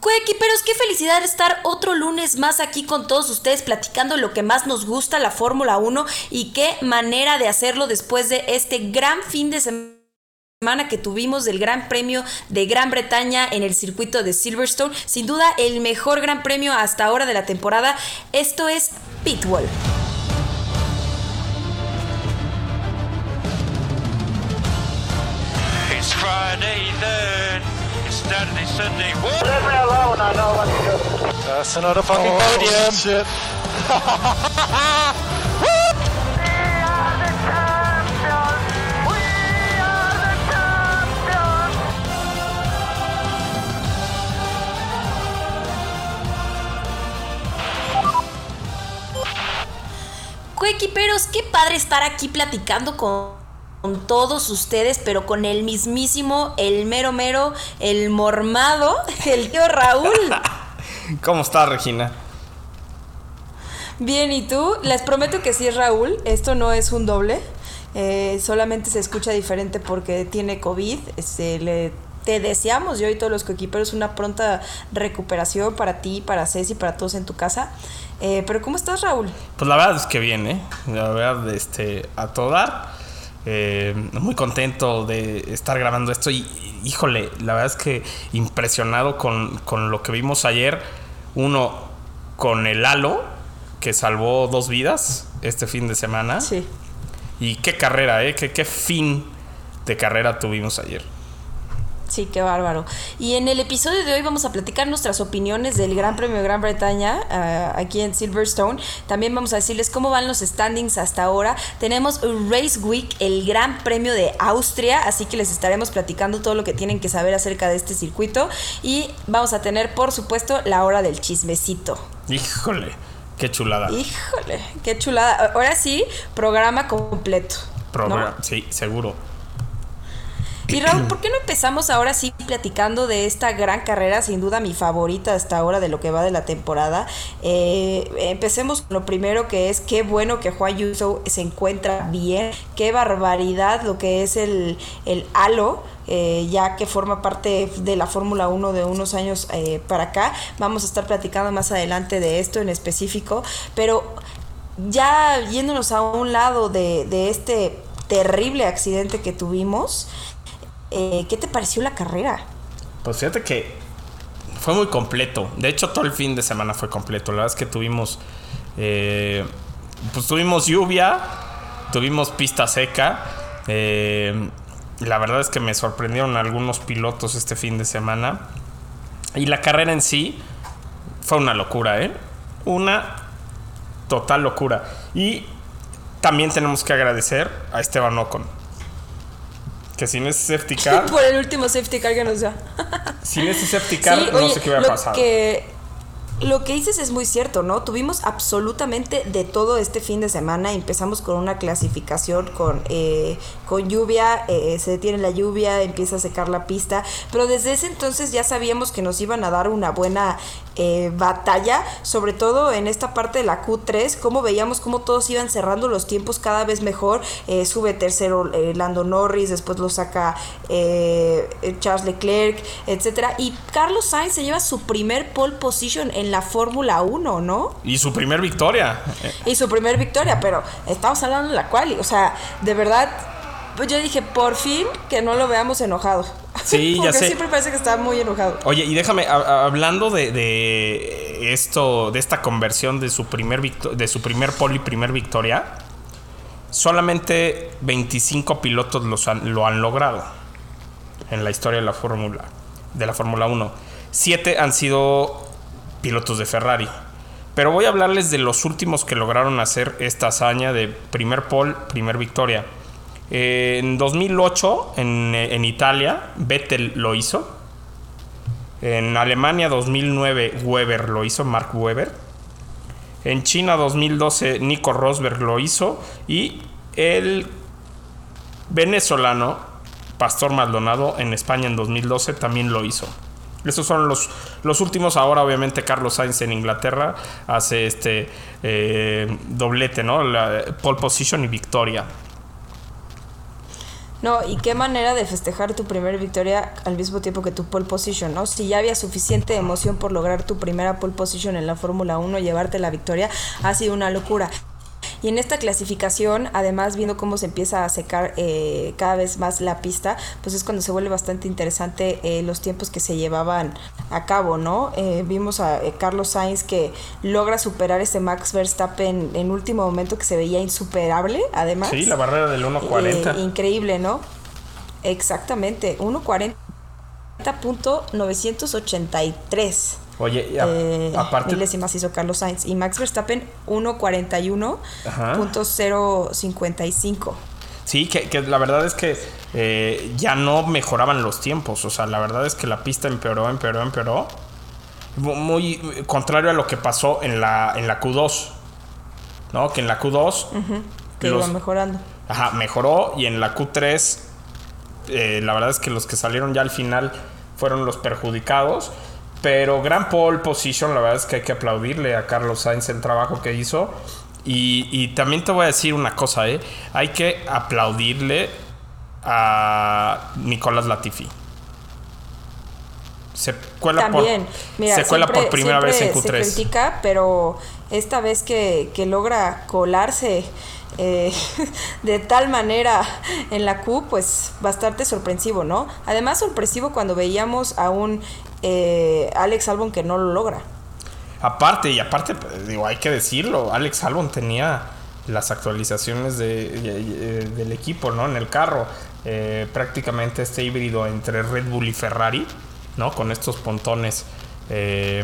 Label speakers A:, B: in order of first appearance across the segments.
A: Coequiperos, qué felicidad estar otro lunes más aquí con todos ustedes platicando lo que más nos gusta, la Fórmula 1 y qué manera de hacerlo después de este gran fin de semana que tuvimos del Gran Premio de Gran Bretaña en el circuito de Silverstone. Sin duda el mejor Gran Premio hasta ahora de la temporada. Esto es Pitwall.
B: Friday Saturday, Sunday. What?
C: Leave me alone, I know what to do.
D: That's another fucking podium. Shit.
A: Coequiperos, qué padre estar aquí platicando con, con todos ustedes, pero con el mismísimo, el mero mero, el mormado, el tío Raúl.
E: ¿Cómo estás, Regina?
A: Bien, ¿y tú? Les prometo que sí es Raúl, esto no es un doble, eh, solamente se escucha diferente porque tiene COVID, este, le, te deseamos yo y todos los coequiperos una pronta recuperación para ti, para Ceci, para todos en tu casa. Eh, pero ¿cómo estás, Raúl?
E: Pues la verdad es que bien, ¿eh? La verdad, este, a todo dar. Eh, muy contento de estar grabando esto y, híjole, la verdad es que impresionado con, con lo que vimos ayer. Uno, con el halo, que salvó dos vidas este fin de semana.
A: Sí.
E: Y qué carrera, ¿eh? Qué, qué fin de carrera tuvimos ayer.
A: Sí, qué bárbaro. Y en el episodio de hoy vamos a platicar nuestras opiniones del Gran Premio de Gran Bretaña uh, aquí en Silverstone. También vamos a decirles cómo van los standings hasta ahora. Tenemos Race Week, el Gran Premio de Austria, así que les estaremos platicando todo lo que tienen que saber acerca de este circuito. Y vamos a tener, por supuesto, la hora del chismecito.
E: Híjole, qué chulada.
A: Híjole, qué chulada. Ahora sí, programa completo.
E: Programa,
A: ¿no?
E: sí, seguro.
A: Y Raúl, ¿por qué no empezamos ahora sí platicando de esta gran carrera, sin duda mi favorita hasta ahora de lo que va de la temporada? Eh, empecemos con lo primero que es qué bueno que Juan Yuso se encuentra bien, qué barbaridad lo que es el, el halo. Eh, ya que forma parte de la Fórmula 1 de unos años eh, para acá. Vamos a estar platicando más adelante de esto en específico, pero ya yéndonos a un lado de, de este terrible accidente que tuvimos, eh, ¿qué te pareció la carrera?
E: Pues fíjate que fue muy completo. De hecho, todo el fin de semana fue completo. La verdad es que tuvimos. Eh, pues tuvimos lluvia, tuvimos pista seca. Eh, la verdad es que me sorprendieron algunos pilotos este fin de semana. Y la carrera en sí fue una locura, ¿eh? Una total locura. Y también tenemos que agradecer a Esteban Ocon que sin ese safety car.
A: Por el último safety car que nos da.
E: sin ese safety car,
A: Sí,
E: no
A: oye,
E: sé qué hubiera
A: lo
E: pasado.
A: Que, lo que dices es muy cierto, ¿no? Tuvimos absolutamente de todo este fin de semana. Empezamos con una clasificación con, eh, con lluvia, eh, se detiene la lluvia, empieza a secar la pista. Pero desde ese entonces ya sabíamos que nos iban a dar una buena eh, batalla, sobre todo en esta parte de la Q3, como veíamos cómo todos iban cerrando los tiempos cada vez mejor. Eh, sube tercero eh, Lando Norris, después lo saca eh, Charles Leclerc, etcétera. Y Carlos Sainz se lleva su primer pole position en la Fórmula 1, ¿no?
E: Y su primer victoria.
A: Y su primer victoria, pero estamos hablando de la quali, o sea, de verdad, pues yo dije, por fin que no lo veamos enojado.
E: Sí, ya
A: Porque
E: sé.
A: siempre parece que está muy enojado.
E: Oye, y déjame, a- hablando de, de esto, de esta conversión de su primer victo- de su primer pole y primer victoria, solamente 25 pilotos los han- lo han logrado en la historia de la Fórmula de la Fórmula 1. Siete han sido pilotos de Ferrari. Pero voy a hablarles de los últimos que lograron hacer esta hazaña de primer pole, primer victoria. Eh, en 2008, en, en Italia, Vettel lo hizo. En Alemania 2009 Weber lo hizo, Mark Weber. En China 2012 Nico Rosberg lo hizo. Y el venezolano Pastor Maldonado en España en 2012 también lo hizo. Esos son los, los últimos. Ahora, obviamente, Carlos Sainz en Inglaterra hace este eh, doblete, ¿no? Pole position y victoria.
A: No, y qué manera de festejar tu primera victoria al mismo tiempo que tu pole position, ¿no? Si ya había suficiente emoción por lograr tu primera pole position en la Fórmula 1, llevarte la victoria, ha sido una locura. Y en esta clasificación, además viendo cómo se empieza a secar eh, cada vez más la pista, pues es cuando se vuelve bastante interesante eh, los tiempos que se llevaban a cabo, ¿no? Eh, vimos a Carlos Sainz que logra superar ese Max Verstappen en último momento que se veía insuperable, además.
E: Sí, la barrera del 1.40.
A: increíble, ¿no? Exactamente, 1.40.983.
E: Oye, a-
A: Eh,
E: aparte,
A: milésimas hizo Carlos Sainz y Max Verstappen 1.41.055.
E: sí, que, que la verdad es que eh, ya no mejoraban los tiempos. O sea, la verdad es que la pista empeoró, empeoró, empeoró. Mu- Muy contrario a lo que pasó en la, en la Q2. ¿No? Que en la Q2
A: que
E: los-
A: iba mejorando.
E: Ajá, mejoró y en la Q3 eh, la verdad es que los que salieron ya al final fueron los perjudicados. Pero gran pole position, la verdad es que hay que aplaudirle a Carlos Sainz el trabajo que hizo. Y, y también te voy a decir una cosa, ¿eh? Hay que aplaudirle a Nicolás Latifi. Se cuela
A: También,
E: por,
A: mira,
E: se cuela
A: siempre-
E: por primera vez en
A: siempre
E: Q3.
A: Se critica, pero esta vez que, que logra colarse eh, de tal manera en la Q, pues bastante sorpresivo, ¿no? Además sorpresivo cuando veíamos a un eh, Alex Albon que no lo logra.
E: Aparte, y aparte, pues, digo, hay que decirlo, Alex Albon tenía las actualizaciones de, de- de- del equipo, ¿no? En el carro. Eh, prácticamente este híbrido entre Red Bull y Ferrari, ¿no? Con estos pontones eh,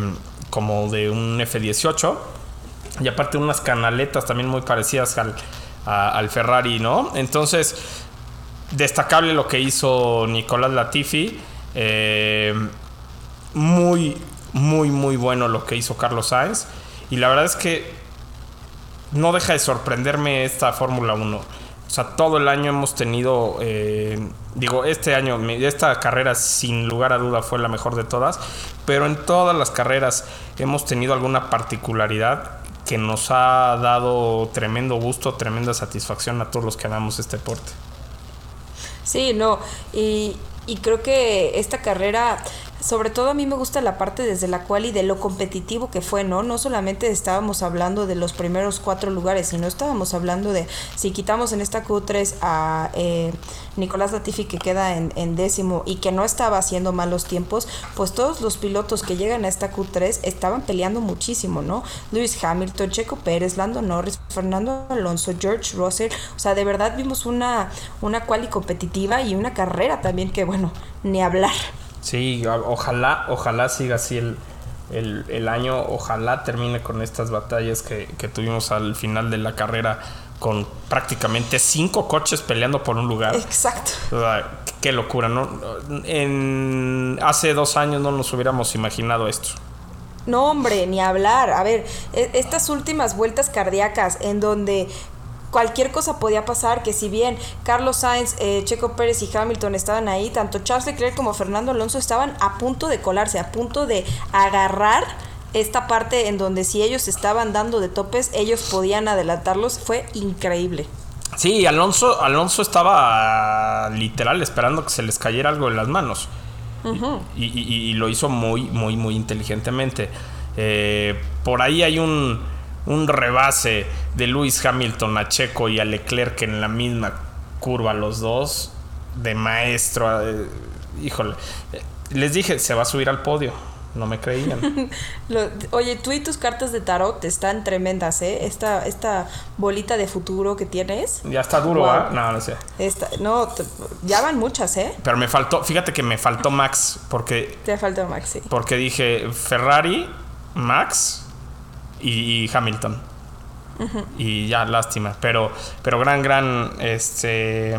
E: como de un F-18. Y aparte unas canaletas también muy parecidas al, al Ferrari, ¿no? Entonces, destacable lo que hizo Nicolás Latifi. Eh, muy, muy, muy bueno lo que hizo Carlos Sainz. Y la verdad es que no deja de sorprenderme esta Fórmula 1. O sea, todo el año hemos tenido, eh, digo, este año, esta carrera sin lugar a duda fue la mejor de todas, pero en todas las carreras hemos tenido alguna particularidad que nos ha dado tremendo gusto, tremenda satisfacción a todos los que amamos este deporte.
A: Sí, no, y, y creo que esta carrera, sobre todo a mí me gusta la parte desde la cual y de lo competitivo que fue, ¿no? No solamente estábamos hablando de los primeros cuatro lugares, sino estábamos hablando de, si quitamos en esta Q3 a eh, Nicolás Latifi que queda en, décimo y que no estaba haciendo malos tiempos, pues todos los pilotos que llegan a esta Q3 estaban peleando muchísimo, ¿no? Lewis Hamilton, Checo Pérez, Lando Norris, Fernando Alonso, George Russell, o sea, de verdad vimos una, una quali competitiva y una carrera también que, bueno, ni hablar.
E: Sí, ojalá, ojalá siga así el, el, el año, ojalá termine con estas batallas que, que tuvimos al final de la carrera con prácticamente cinco coches peleando por un lugar.
A: Exacto.
E: O sea, qué locura, ¿no? En, hace dos años no nos hubiéramos imaginado esto.
A: No, hombre, ni hablar. A ver, e- estas últimas vueltas cardíacas en donde cualquier cosa podía pasar, que si bien Carlos Sainz, eh, Checo Pérez y Hamilton estaban ahí, tanto Charles Leclerc como Fernando Alonso estaban a punto de colarse, a punto de agarrar esta parte en donde si ellos estaban dando de topes, ellos podían adelantarlos. Fue increíble.
E: Sí, Alonso, Alonso estaba literal esperando que se les cayera algo en las manos. y, y- y lo hizo muy, muy, muy inteligentemente. Eh, por ahí hay un, un rebase de Lewis Hamilton a Checo y a Leclerc en la misma curva, los dos, de maestro. eh, híjole, Eh, les dije, se va a subir al podio. No me creían.
A: Lo- oye, tú y tus cartas de tarot están tremendas, ¿eh? Esta, esta bolita de futuro que tienes.
E: ya está duro,
A: Wow.
E: ¿ah? No, no sé.
A: Esta, no, te- ya van muchas, ¿eh?
E: Pero me faltó, fíjate que me faltó Max, porque
A: Te falta Maxi.
E: Porque dije Ferrari, Max y, y Hamilton. Y ya, lástima. Pero, pero gran, gran, este,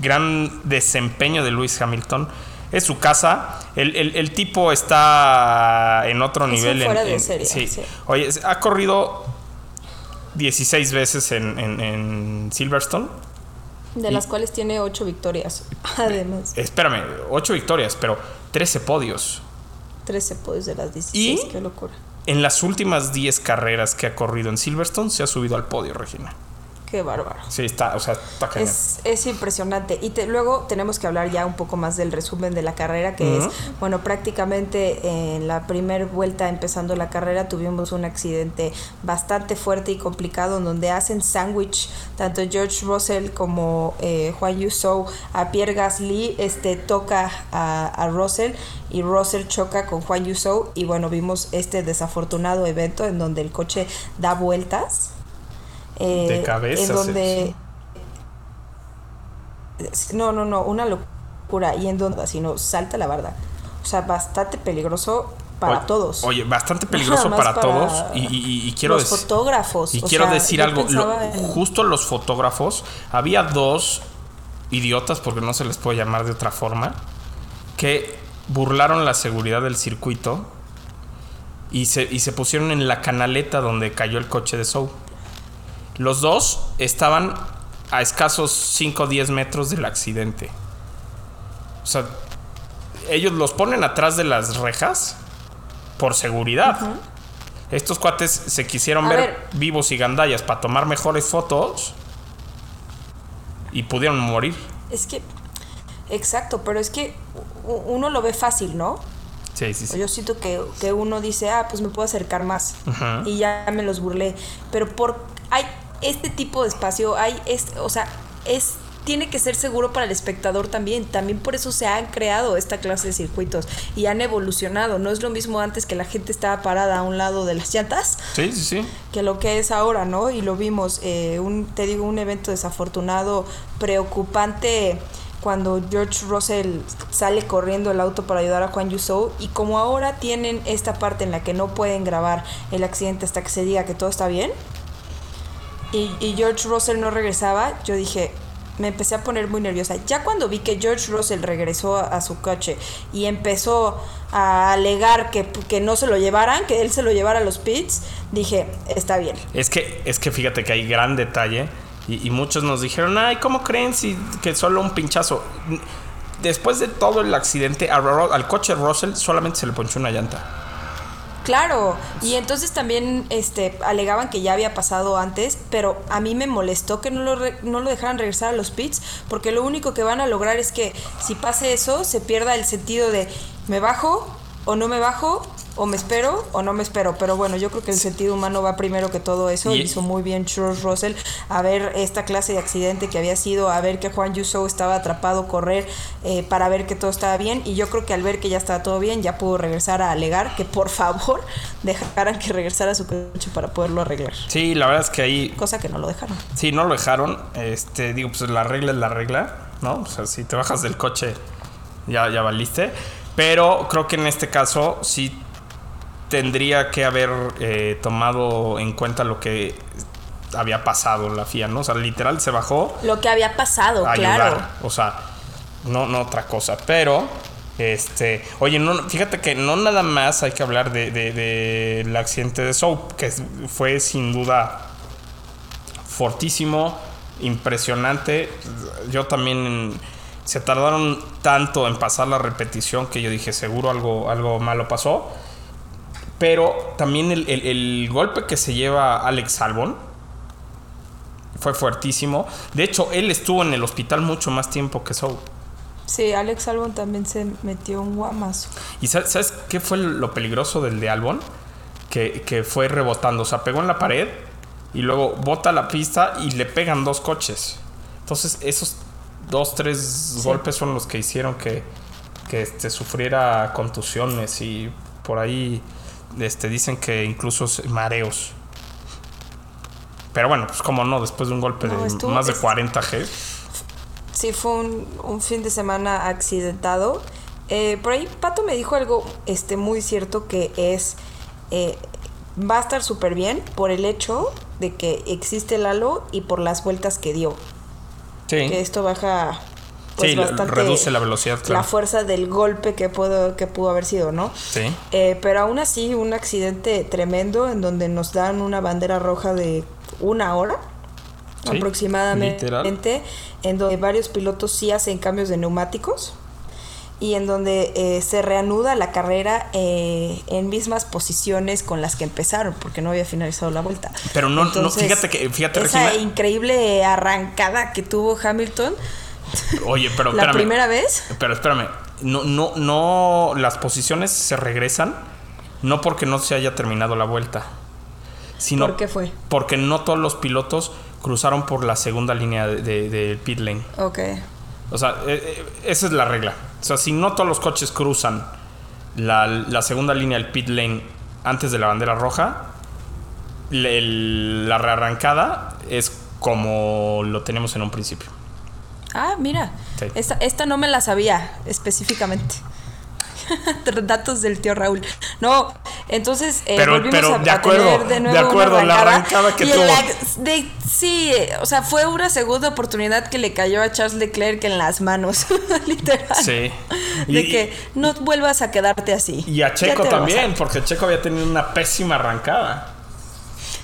E: gran desempeño de Luis Hamilton. Es su casa. El, el- el tipo está en otro
A: Es
E: nivel. en-
A: fuera de
E: en-
A: serie,
E: sí.
A: sí.
E: Oye, ha corrido 16 veces en, en- en Silverstone.
A: De las cuales tiene ocho victorias. Además,
E: Espérame, 8 victorias, pero 13 podios.
A: 13 podios de las 16.
E: ¿Y?
A: Qué locura.
E: En las últimas 10 carreras que ha corrido en Silverstone se ha subido al podio, Regina.
A: Qué bárbaro.
E: Sí, está, o sea, está cañón.
A: Es, es impresionante. Y te- luego tenemos que hablar ya un poco más del resumen de la carrera, que es, bueno, prácticamente en la primera vuelta empezando la carrera tuvimos un accidente bastante fuerte y complicado en donde hacen sándwich tanto George Russell como eh, Juan Yusou a Pierre Gasly, este toca a, a Russell y Russell choca con Juan Yusou y bueno, vimos este desafortunado evento en donde el coche da vueltas. Eh,
E: De cabeza,
A: En donde no, no, no, una locura. Y en donde, si no, salta la barda. O sea, bastante peligroso para
E: Oye-
A: todos.
E: Oye, bastante peligroso para, todos. Y, y- y quiero
A: los
E: dec-
A: fotógrafos.
E: Y
A: o
E: quiero
A: sea,
E: decir algo. lo-
A: pensaba en-
E: justo los fotógrafos, había dos idiotas, porque no se les puede llamar de otra forma, que burlaron la seguridad del circuito y se, y se pusieron en la canaleta donde cayó el coche de Sou. Los dos estaban a escasos 5 o 10 metros del accidente. O sea, ellos los ponen atrás de las rejas por seguridad. Estos cuates se quisieron ver,
A: ver.
E: vivos y gandallas para tomar mejores fotos y pudieron morir.
A: Es que, exacto, pero es que uno lo ve fácil, ¿no?
E: Sí, sí, sí.
A: Yo siento que, que uno dice, ah, pues me puedo acercar más. Y ya me los burlé. Pero por hay este tipo de espacio, hay este, o sea, es tiene que ser seguro para el espectador también. También por eso se han creado esta clase de circuitos y han evolucionado. No es lo mismo antes que la gente estaba parada a un lado de las llantas
E: Sí, sí, sí.
A: que lo que es ahora, ¿no? Y lo vimos, eh, un, te digo, un evento desafortunado, preocupante, cuando George Russell sale corriendo el auto para ayudar a Juan Yusou, y como ahora tienen esta parte en la que no pueden grabar el accidente hasta que se diga que todo está bien, y, George Russell no regresaba, yo dije, me empecé a poner muy nerviosa. Ya cuando vi que George Russell regresó a, su coche y empezó a alegar que, que no se lo llevaran, que él se lo llevara a los pits, dije, está bien.
E: Es que, es que fíjate que hay gran detalle. Y, muchos nos dijeron, ay, ¿cómo creen si que solo un pinchazo? Después de todo el accidente, a Ro- al coche Russell solamente se le ponchó una llanta.
A: Claro, y entonces también este, alegaban que ya había pasado antes, pero a mí me molestó que no lo, re- no lo dejaran regresar a los pits, porque lo único que van a lograr es que si pase eso, se pierda el sentido de me bajo o no me bajo, o me espero o no me espero. Pero bueno, yo creo que el sentido humano va primero que todo eso.
E: Y-
A: Hizo muy bien George Russell a ver esta clase de accidente que había sido, a ver que Juan Yusou estaba atrapado, correr eh, para ver que todo estaba bien. Y yo creo que al ver que ya estaba todo bien, ya pudo regresar a alegar que por favor dejaran que regresara a su coche para poderlo arreglar.
E: Sí, la verdad es que ahí
A: Cosa que no lo dejaron.
E: Sí, no lo dejaron. Este, digo, pues la regla es la regla, ¿no? O sea, si te bajas del coche, ya, ya valiste. Pero creo que en este caso sí tendría que haber eh, tomado en cuenta lo que había pasado la FIA, ¿no? O sea, literal se bajó
A: Lo que había pasado,
E: a
A: claro.
E: O sea, no, no otra cosa. Pero, este, oye, no, fíjate que no nada más hay que hablar de, de- del accidente de Soap, que fue sin duda fortísimo, impresionante. Yo también se tardaron tanto en pasar la repetición que yo dije, seguro algo, algo malo pasó. Pero también el, el- el golpe que se lleva Alex Albon fue fuertísimo. De hecho, él estuvo en el hospital mucho más tiempo que Soul.
A: Sí, Alex Albon también se metió un guamazo.
E: ¿Y sa- sabes qué fue lo peligroso del de Albon? Que, que fue rebotando. O sea, pegó en la pared y luego bota la pista y le pegan dos coches. Entonces, esos dos, tres golpes son los que hicieron que, que este, sufriera contusiones y por ahí este, dicen que incluso mareos. Pero bueno, pues como no, después de un golpe
A: No,
E: de
A: estuvo-
E: más de
A: es-
E: 40 G.
A: Sí, fue un, un fin de semana accidentado. Eh, por ahí Pato me dijo algo este, muy cierto que es, eh, va a estar súper bien por el hecho de que existe el halo y por las vueltas que dio.
E: Sí.
A: Que esto baja pues,
E: Sí,
A: bastante
E: reduce la velocidad, claro.
A: la fuerza del golpe que pudo, que pudo haber sido, ¿no?
E: Sí.
A: Eh, pero aún así, un accidente tremendo en donde nos dan una bandera roja de una hora
E: Sí,
A: aproximadamente,
E: literal.
A: en donde varios pilotos sí hacen cambios de neumáticos y en donde eh, se reanuda la carrera eh, en mismas posiciones con las que empezaron, porque no había finalizado la vuelta.
E: Pero no, no fíjate que, fíjate,
A: esa
E: Regina.
A: increíble arrancada que tuvo Hamilton
E: Oye, pero
A: la primera vez.
E: Pero espérame, no, no, no, las posiciones se regresan no porque no se haya terminado la vuelta, sino
A: ¿Por qué fue?
E: porque no todos los pilotos cruzaron por la segunda línea del de, de pit lane.
A: Ok.
E: O sea, eh, eh, esa es la regla. O sea, si no todos los coches cruzan la, la segunda línea del pit lane antes de la bandera roja, le- el- la rearrancada es como lo tenemos en un principio.
A: Ah, mira.
E: Sí.
A: Esta, esta no me la sabía específicamente. Datos del tío Raúl. No, entonces eh,
E: Pero-
A: volvimos
E: pero
A: a,
E: de
A: a
E: acuerdo,
A: tener de
E: de
A: nuevo una
E: acuerdo, la arrancada que
A: y en
E: tuvo.
A: la- de- sí, o sea, fue una segunda oportunidad que le cayó a Charles Leclerc en las manos, literal.
E: Sí.
A: De que no vuelvas a quedarte así.
E: Y a Checo
A: a-
E: también, porque Checo había tenido una pésima arrancada.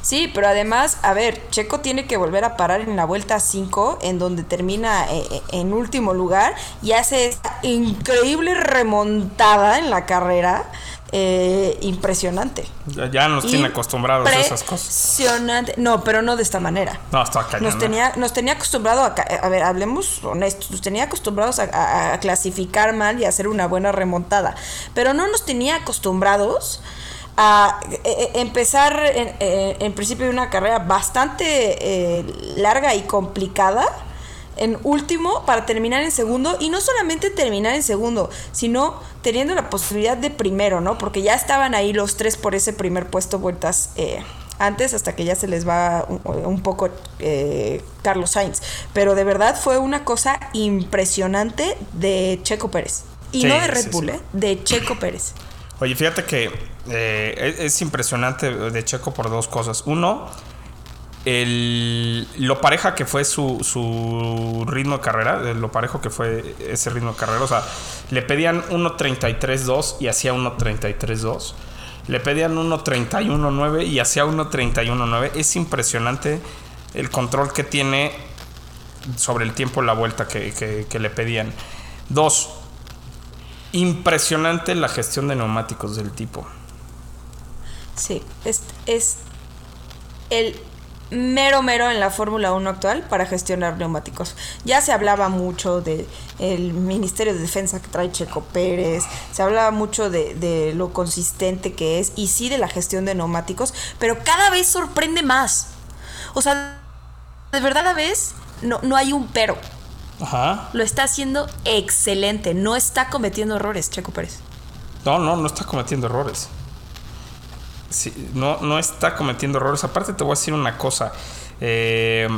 A: Sí, pero además, a ver, Checo tiene que volver a parar en la vuelta 5, en donde termina eh, eh, en último lugar y hace esa increíble remontada en la carrera. eh, impresionante.
E: Ya, nos tiene acostumbrados a esas cosas.
A: Impresionante. No, pero no de esta manera.
E: No, está cañón.
A: Nos
E: ¿no?
A: tenía, nos tenía acostumbrado a, a ver, hablemos honestos, nos tenía acostumbrados a, a- a clasificar mal y a hacer una buena remontada, pero no nos tenía acostumbrados a eh, eh, empezar en, eh, en principio de una carrera bastante eh, larga y complicada en último para terminar en segundo y no solamente terminar en segundo, sino teniendo la posibilidad de primero, ¿no? Porque ya estaban ahí los tres por ese primer puesto vueltas eh, antes hasta que ya se les va un, un poco eh, Carlos Sainz. Pero de verdad fue una cosa impresionante de Checo Pérez. Y
E: Sí,
A: no de Red
E: sí,
A: Bull,
E: sí.
A: ¿eh? De Checo Pérez.
E: Oye, fíjate que eh, es, es impresionante de Checo por dos cosas. Uno, el, lo pareja que fue su, su ritmo de carrera, eh, lo parejo que fue ese ritmo de carrera. O sea, le pedían 1.33.2 y hacía 1.33.2. Le pedían 1.31.9 y hacía 1.31.9. Es impresionante el control que tiene sobre el tiempo la vuelta que, que- que le pedían. Dos, impresionante la gestión de neumáticos del tipo.
A: Sí, es, es el mero mero en la Fórmula 1 actual para gestionar neumáticos. Ya se hablaba mucho de el Ministerio de Defensa que trae Checo Pérez, se hablaba mucho de, de lo consistente que es y sí de la gestión de neumáticos, pero cada vez sorprende más. O sea, de verdad a vez no, no hay un pero.
E: Ajá.
A: Lo está haciendo excelente, no está cometiendo errores Checo Pérez.
E: No, no, no está cometiendo errores. Sí, no, no está cometiendo errores. Aparte te voy a decir una cosa. Eh,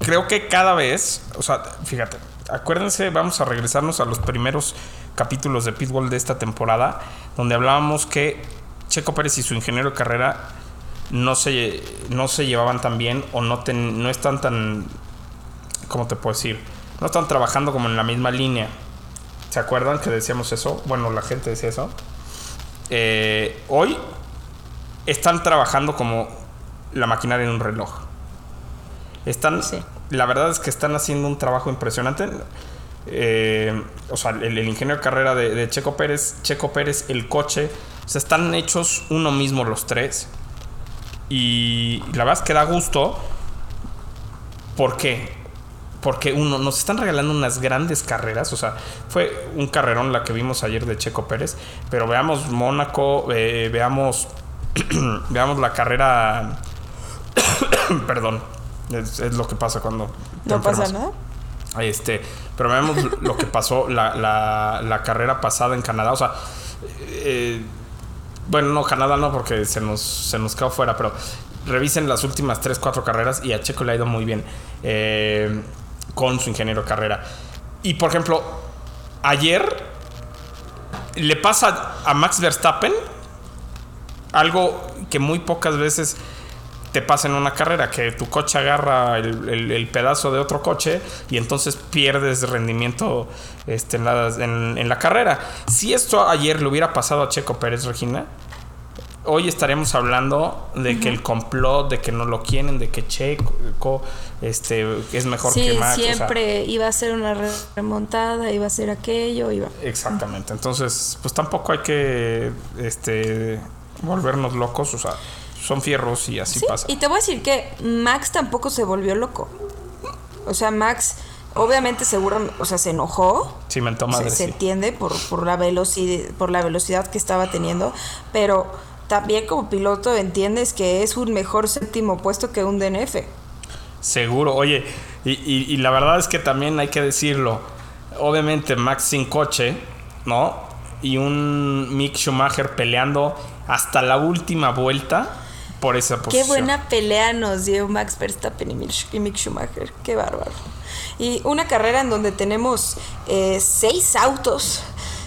E: creo que cada vez, o sea, fíjate, acuérdense, vamos a regresarnos a los primeros capítulos de Pitbull de esta temporada, donde hablábamos que Checo Pérez y su ingeniero de carrera no se, no se llevaban tan bien o no, ten- no están tan, ¿cómo te puedo decir? No están trabajando como en la misma línea. ¿Se acuerdan que decíamos eso? Bueno, la gente decía eso. Eh, hoy están trabajando como la maquinaria en un reloj. Están,
A: Sí.
E: la verdad es que están haciendo un trabajo impresionante. Eh, o sea, el, el ingeniero de carrera de, de Checo Pérez, Checo Pérez, el coche, o sea, están hechos uno mismo los tres. Y la verdad es que da gusto. ¿Por qué? Porque uno, nos están regalando unas grandes carreras. O sea, fue un carrerón la que vimos ayer de Checo Pérez. Pero veamos Mónaco, eh, veamos, veamos la carrera. Perdón, es, es lo que pasa cuando. te
A: No pasa nada.
E: Este, pero veamos lo que pasó la, la- la carrera pasada en Canadá. O sea, eh, bueno, no, Canadá no, porque se nos, se nos quedó fuera, pero revisen las últimas 3, 4 carreras y a Checo le ha ido muy bien eh, con su ingeniero de carrera. Y por ejemplo, ayer le pasa a Max Verstappen algo que muy pocas veces te pasa en una carrera, que tu coche agarra el, el- el pedazo de otro coche y entonces pierdes rendimiento este, en, la, en- en la carrera. Si esto ayer le hubiera pasado a Checo Pérez, Regina, hoy estaremos hablando de que el complot, de que no lo quieren, de que Checo este, es mejor
A: Sí,
E: que Max. o sea,
A: siempre iba a ser una re- remontada, iba a ser aquello, iba.
E: exactamente. Entonces, pues tampoco hay que este, volvernos locos. O sea, son fierros y así
A: Sí,
E: pasa.
A: y te voy a decir que Max tampoco se volvió loco. O sea, Max obviamente seguro, o sea, se enojó.
E: Sí, mentó
A: se,
E: madre.
A: se
E: sí.
A: entiende por, por, la velocidad, por la velocidad que estaba teniendo, pero también como piloto entiendes que es un mejor séptimo puesto que un DNF.
E: Seguro, oye, y, y- y la verdad es que también hay que decirlo. Obviamente, Max sin coche, ¿no? Y un Mick Schumacher peleando hasta la última vuelta por esa
A: Qué
E: posición.
A: buena pelea nos dio Max Verstappen y Mick y Mick Schumacher. Qué bárbaro. Y una carrera en donde tenemos eh, seis autos,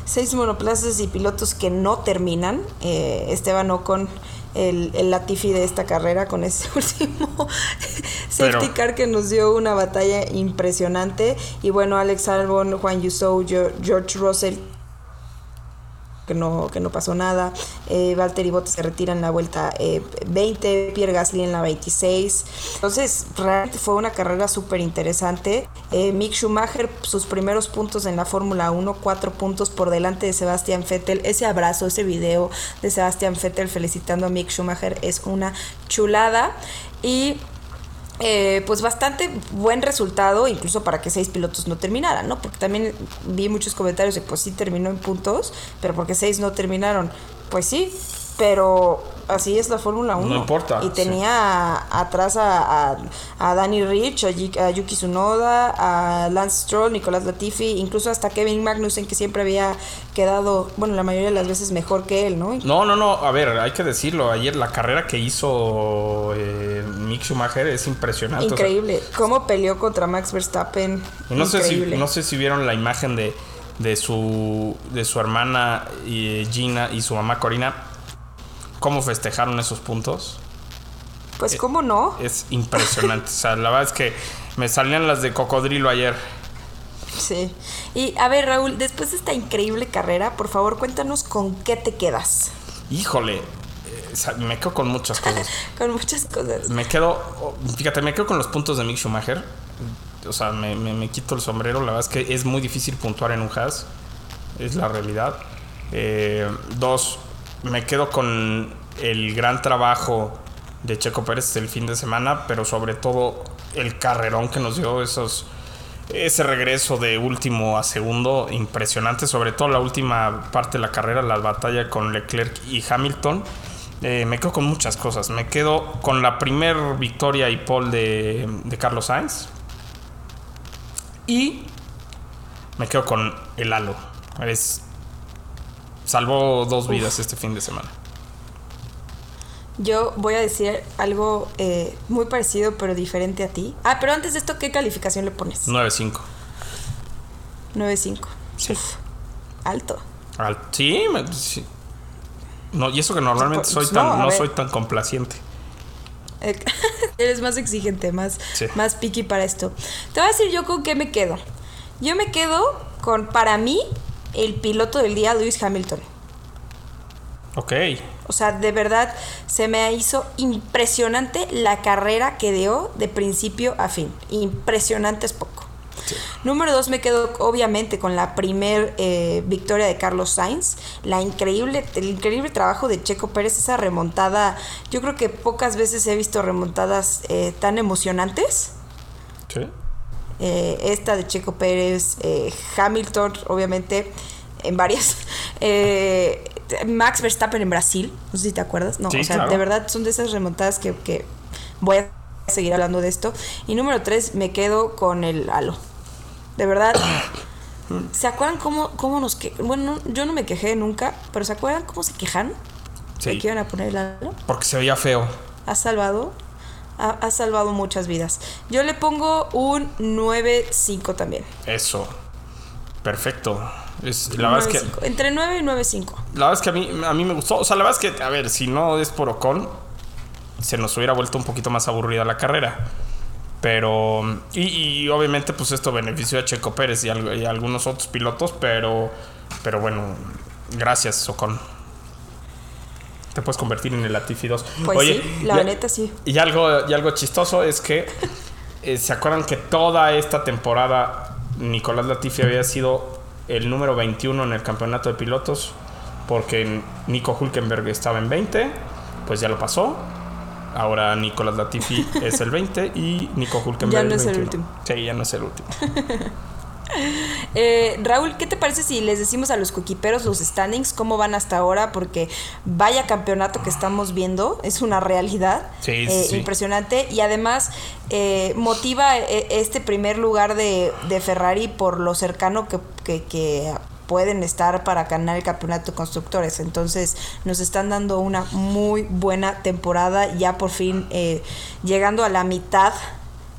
A: seis monoplazas y pilotos que no terminan. Eh, Esteban Ocon, el, el Latifi de esta carrera, con ese último safety car que nos dio una batalla impresionante. Y bueno, Alex Albon, Juan Yusou, George Russell que no, que no pasó nada. Eh, Valtteri Bottas se retira en la vuelta eh, 20, Pierre Gasly en la 26. Entonces, realmente fue una carrera súper interesante. Eh, Mick Schumacher, sus primeros puntos en la Fórmula 1, cuatro puntos por delante de Sebastián Vettel. Ese abrazo, ese video de Sebastián Vettel felicitando a Mick Schumacher es una chulada. Y eh, pues bastante buen resultado, incluso para que seis pilotos no terminaran, ¿no? Porque también vi muchos comentarios de pues sí terminó en puntos, pero porque seis no terminaron. Pues sí, pero así es la Fórmula 1.
E: No importa,
A: Y
E: sí.
A: tenía atrás a, a, a Danny Rich, a, Yuki Tsunoda, a Lance Stroll, Nicolás Latifi, incluso hasta Kevin Magnussen, que siempre había quedado, bueno, la mayoría de las veces mejor que él, ¿no?
E: No, no, no, a ver, hay que decirlo. Ayer la carrera que hizo eh, Mick Schumacher es impresionante. o sea,
A: Increíble. ¿Cómo peleó contra Max Verstappen?
E: No sé, si, no sé si vieron la imagen de, de, su, de su hermana eh, Gina y su mamá Corina. Cómo festejaron esos puntos.
A: Pues cómo no.
E: Es impresionante. o sea, la verdad es que me salían las de cocodrilo ayer.
A: Sí. Y a ver, Raúl, después de esta increíble carrera, por favor, cuéntanos con qué te quedas.
E: Híjole, eh, o sea, me quedo con muchas cosas.
A: Con muchas cosas.
E: Me quedo, oh, fíjate, me quedo con los puntos de Mick Schumacher. O sea, me, me- me quito el sombrero. La verdad es que es muy difícil puntuar en un Haas. Es la realidad. Eh, dos, me quedo con el gran trabajo de Checo Pérez el fin de semana, pero sobre todo el carrerón que nos dio esos, ese regreso de último a segundo, impresionante, sobre todo la última parte de la carrera, la batalla con Leclerc y Hamilton. Eh, me quedo con muchas cosas. Me quedo con la primer victoria y pole de, de Carlos Sainz. Y me quedo con el halo. Es, salvó dos vidas este fin de semana.
A: Yo voy a decir algo eh, muy parecido, pero diferente a ti. Ah, pero antes de esto, ¿qué calificación le pones?
E: 9-5.
A: 9.5.
E: Sí.
A: Alto.
E: Al- sí, me- sí. No, y eso que normalmente soy
A: no,
E: tan, no soy tan complaciente.
A: Eh, Eres más exigente, más,
E: Sí.
A: más picky para esto. Te voy a decir yo con qué me quedo. Yo me quedo con, para mí, el piloto del día, Lewis Hamilton.
E: Ok.
A: O sea, de verdad se me hizo impresionante la carrera que dio de principio a fin. Impresionante es poco. Número dos, me quedo obviamente con la primer eh, victoria de Carlos Sainz. La increíble, el increíble trabajo de Checo Pérez, esa remontada. Yo creo que pocas veces he visto remontadas eh, tan emocionantes.
E: Sí.
A: Eh, esta de Checo Pérez, eh, Hamilton, obviamente, en varias. Eh, Max Verstappen en Brasil, no sé si te acuerdas. No,
E: Sí,
A: o sea,
E: claro.
A: de verdad son de esas remontadas que, que voy a seguir hablando de esto. Y número tres, me quedo con el halo. De verdad. ¿Se acuerdan cómo, cómo nos que Bueno, no- yo no me quejé nunca, pero ¿se acuerdan cómo se quejan?
E: Sí.
A: De que iban a poner el halo.
E: Porque se veía feo.
A: ha salvado ha, ha salvado muchas vidas. Yo le pongo un 9.5 también.
E: Eso. Perfecto. Es, la verdad es que
A: 9.5. Entre 9 y 9.5.
E: La verdad es que a mí, a mí me gustó. O sea, la verdad es que, a ver, si no es por Ocon, se nos hubiera vuelto un poquito más aburrida la carrera. Pero. Y, y obviamente, pues esto benefició a Checo Pérez y, al- y a algunos otros pilotos, pero. Pero bueno, gracias, Ocon. Te puedes convertir en el Latifi 2.
A: Pues
E: Oye,
A: sí, la neta sí.
E: Y algo, y algo chistoso es que eh, se acuerdan que toda esta temporada Nicolás Latifi había sido el número 21 en el campeonato de pilotos porque Nico Hulkenberg estaba en 20, pues ya lo pasó. Ahora Nicolás Latifi es el 20 y Nico Hulkenberg
A: Ya no es el
E: 21.
A: último.
E: Sí, ya no es el último.
A: Eh, Raúl, ¿qué te parece si les decimos a los coquiperos los standings cómo van hasta ahora? Porque vaya campeonato que estamos viendo, es una realidad
E: Sí,
A: eh,
E: sí.
A: impresionante y además eh, motiva eh, este primer lugar de, de Ferrari por lo cercano que, que- que pueden estar para ganar el campeonato de constructores. Entonces nos están dando una muy buena temporada, ya por fin eh, llegando a la mitad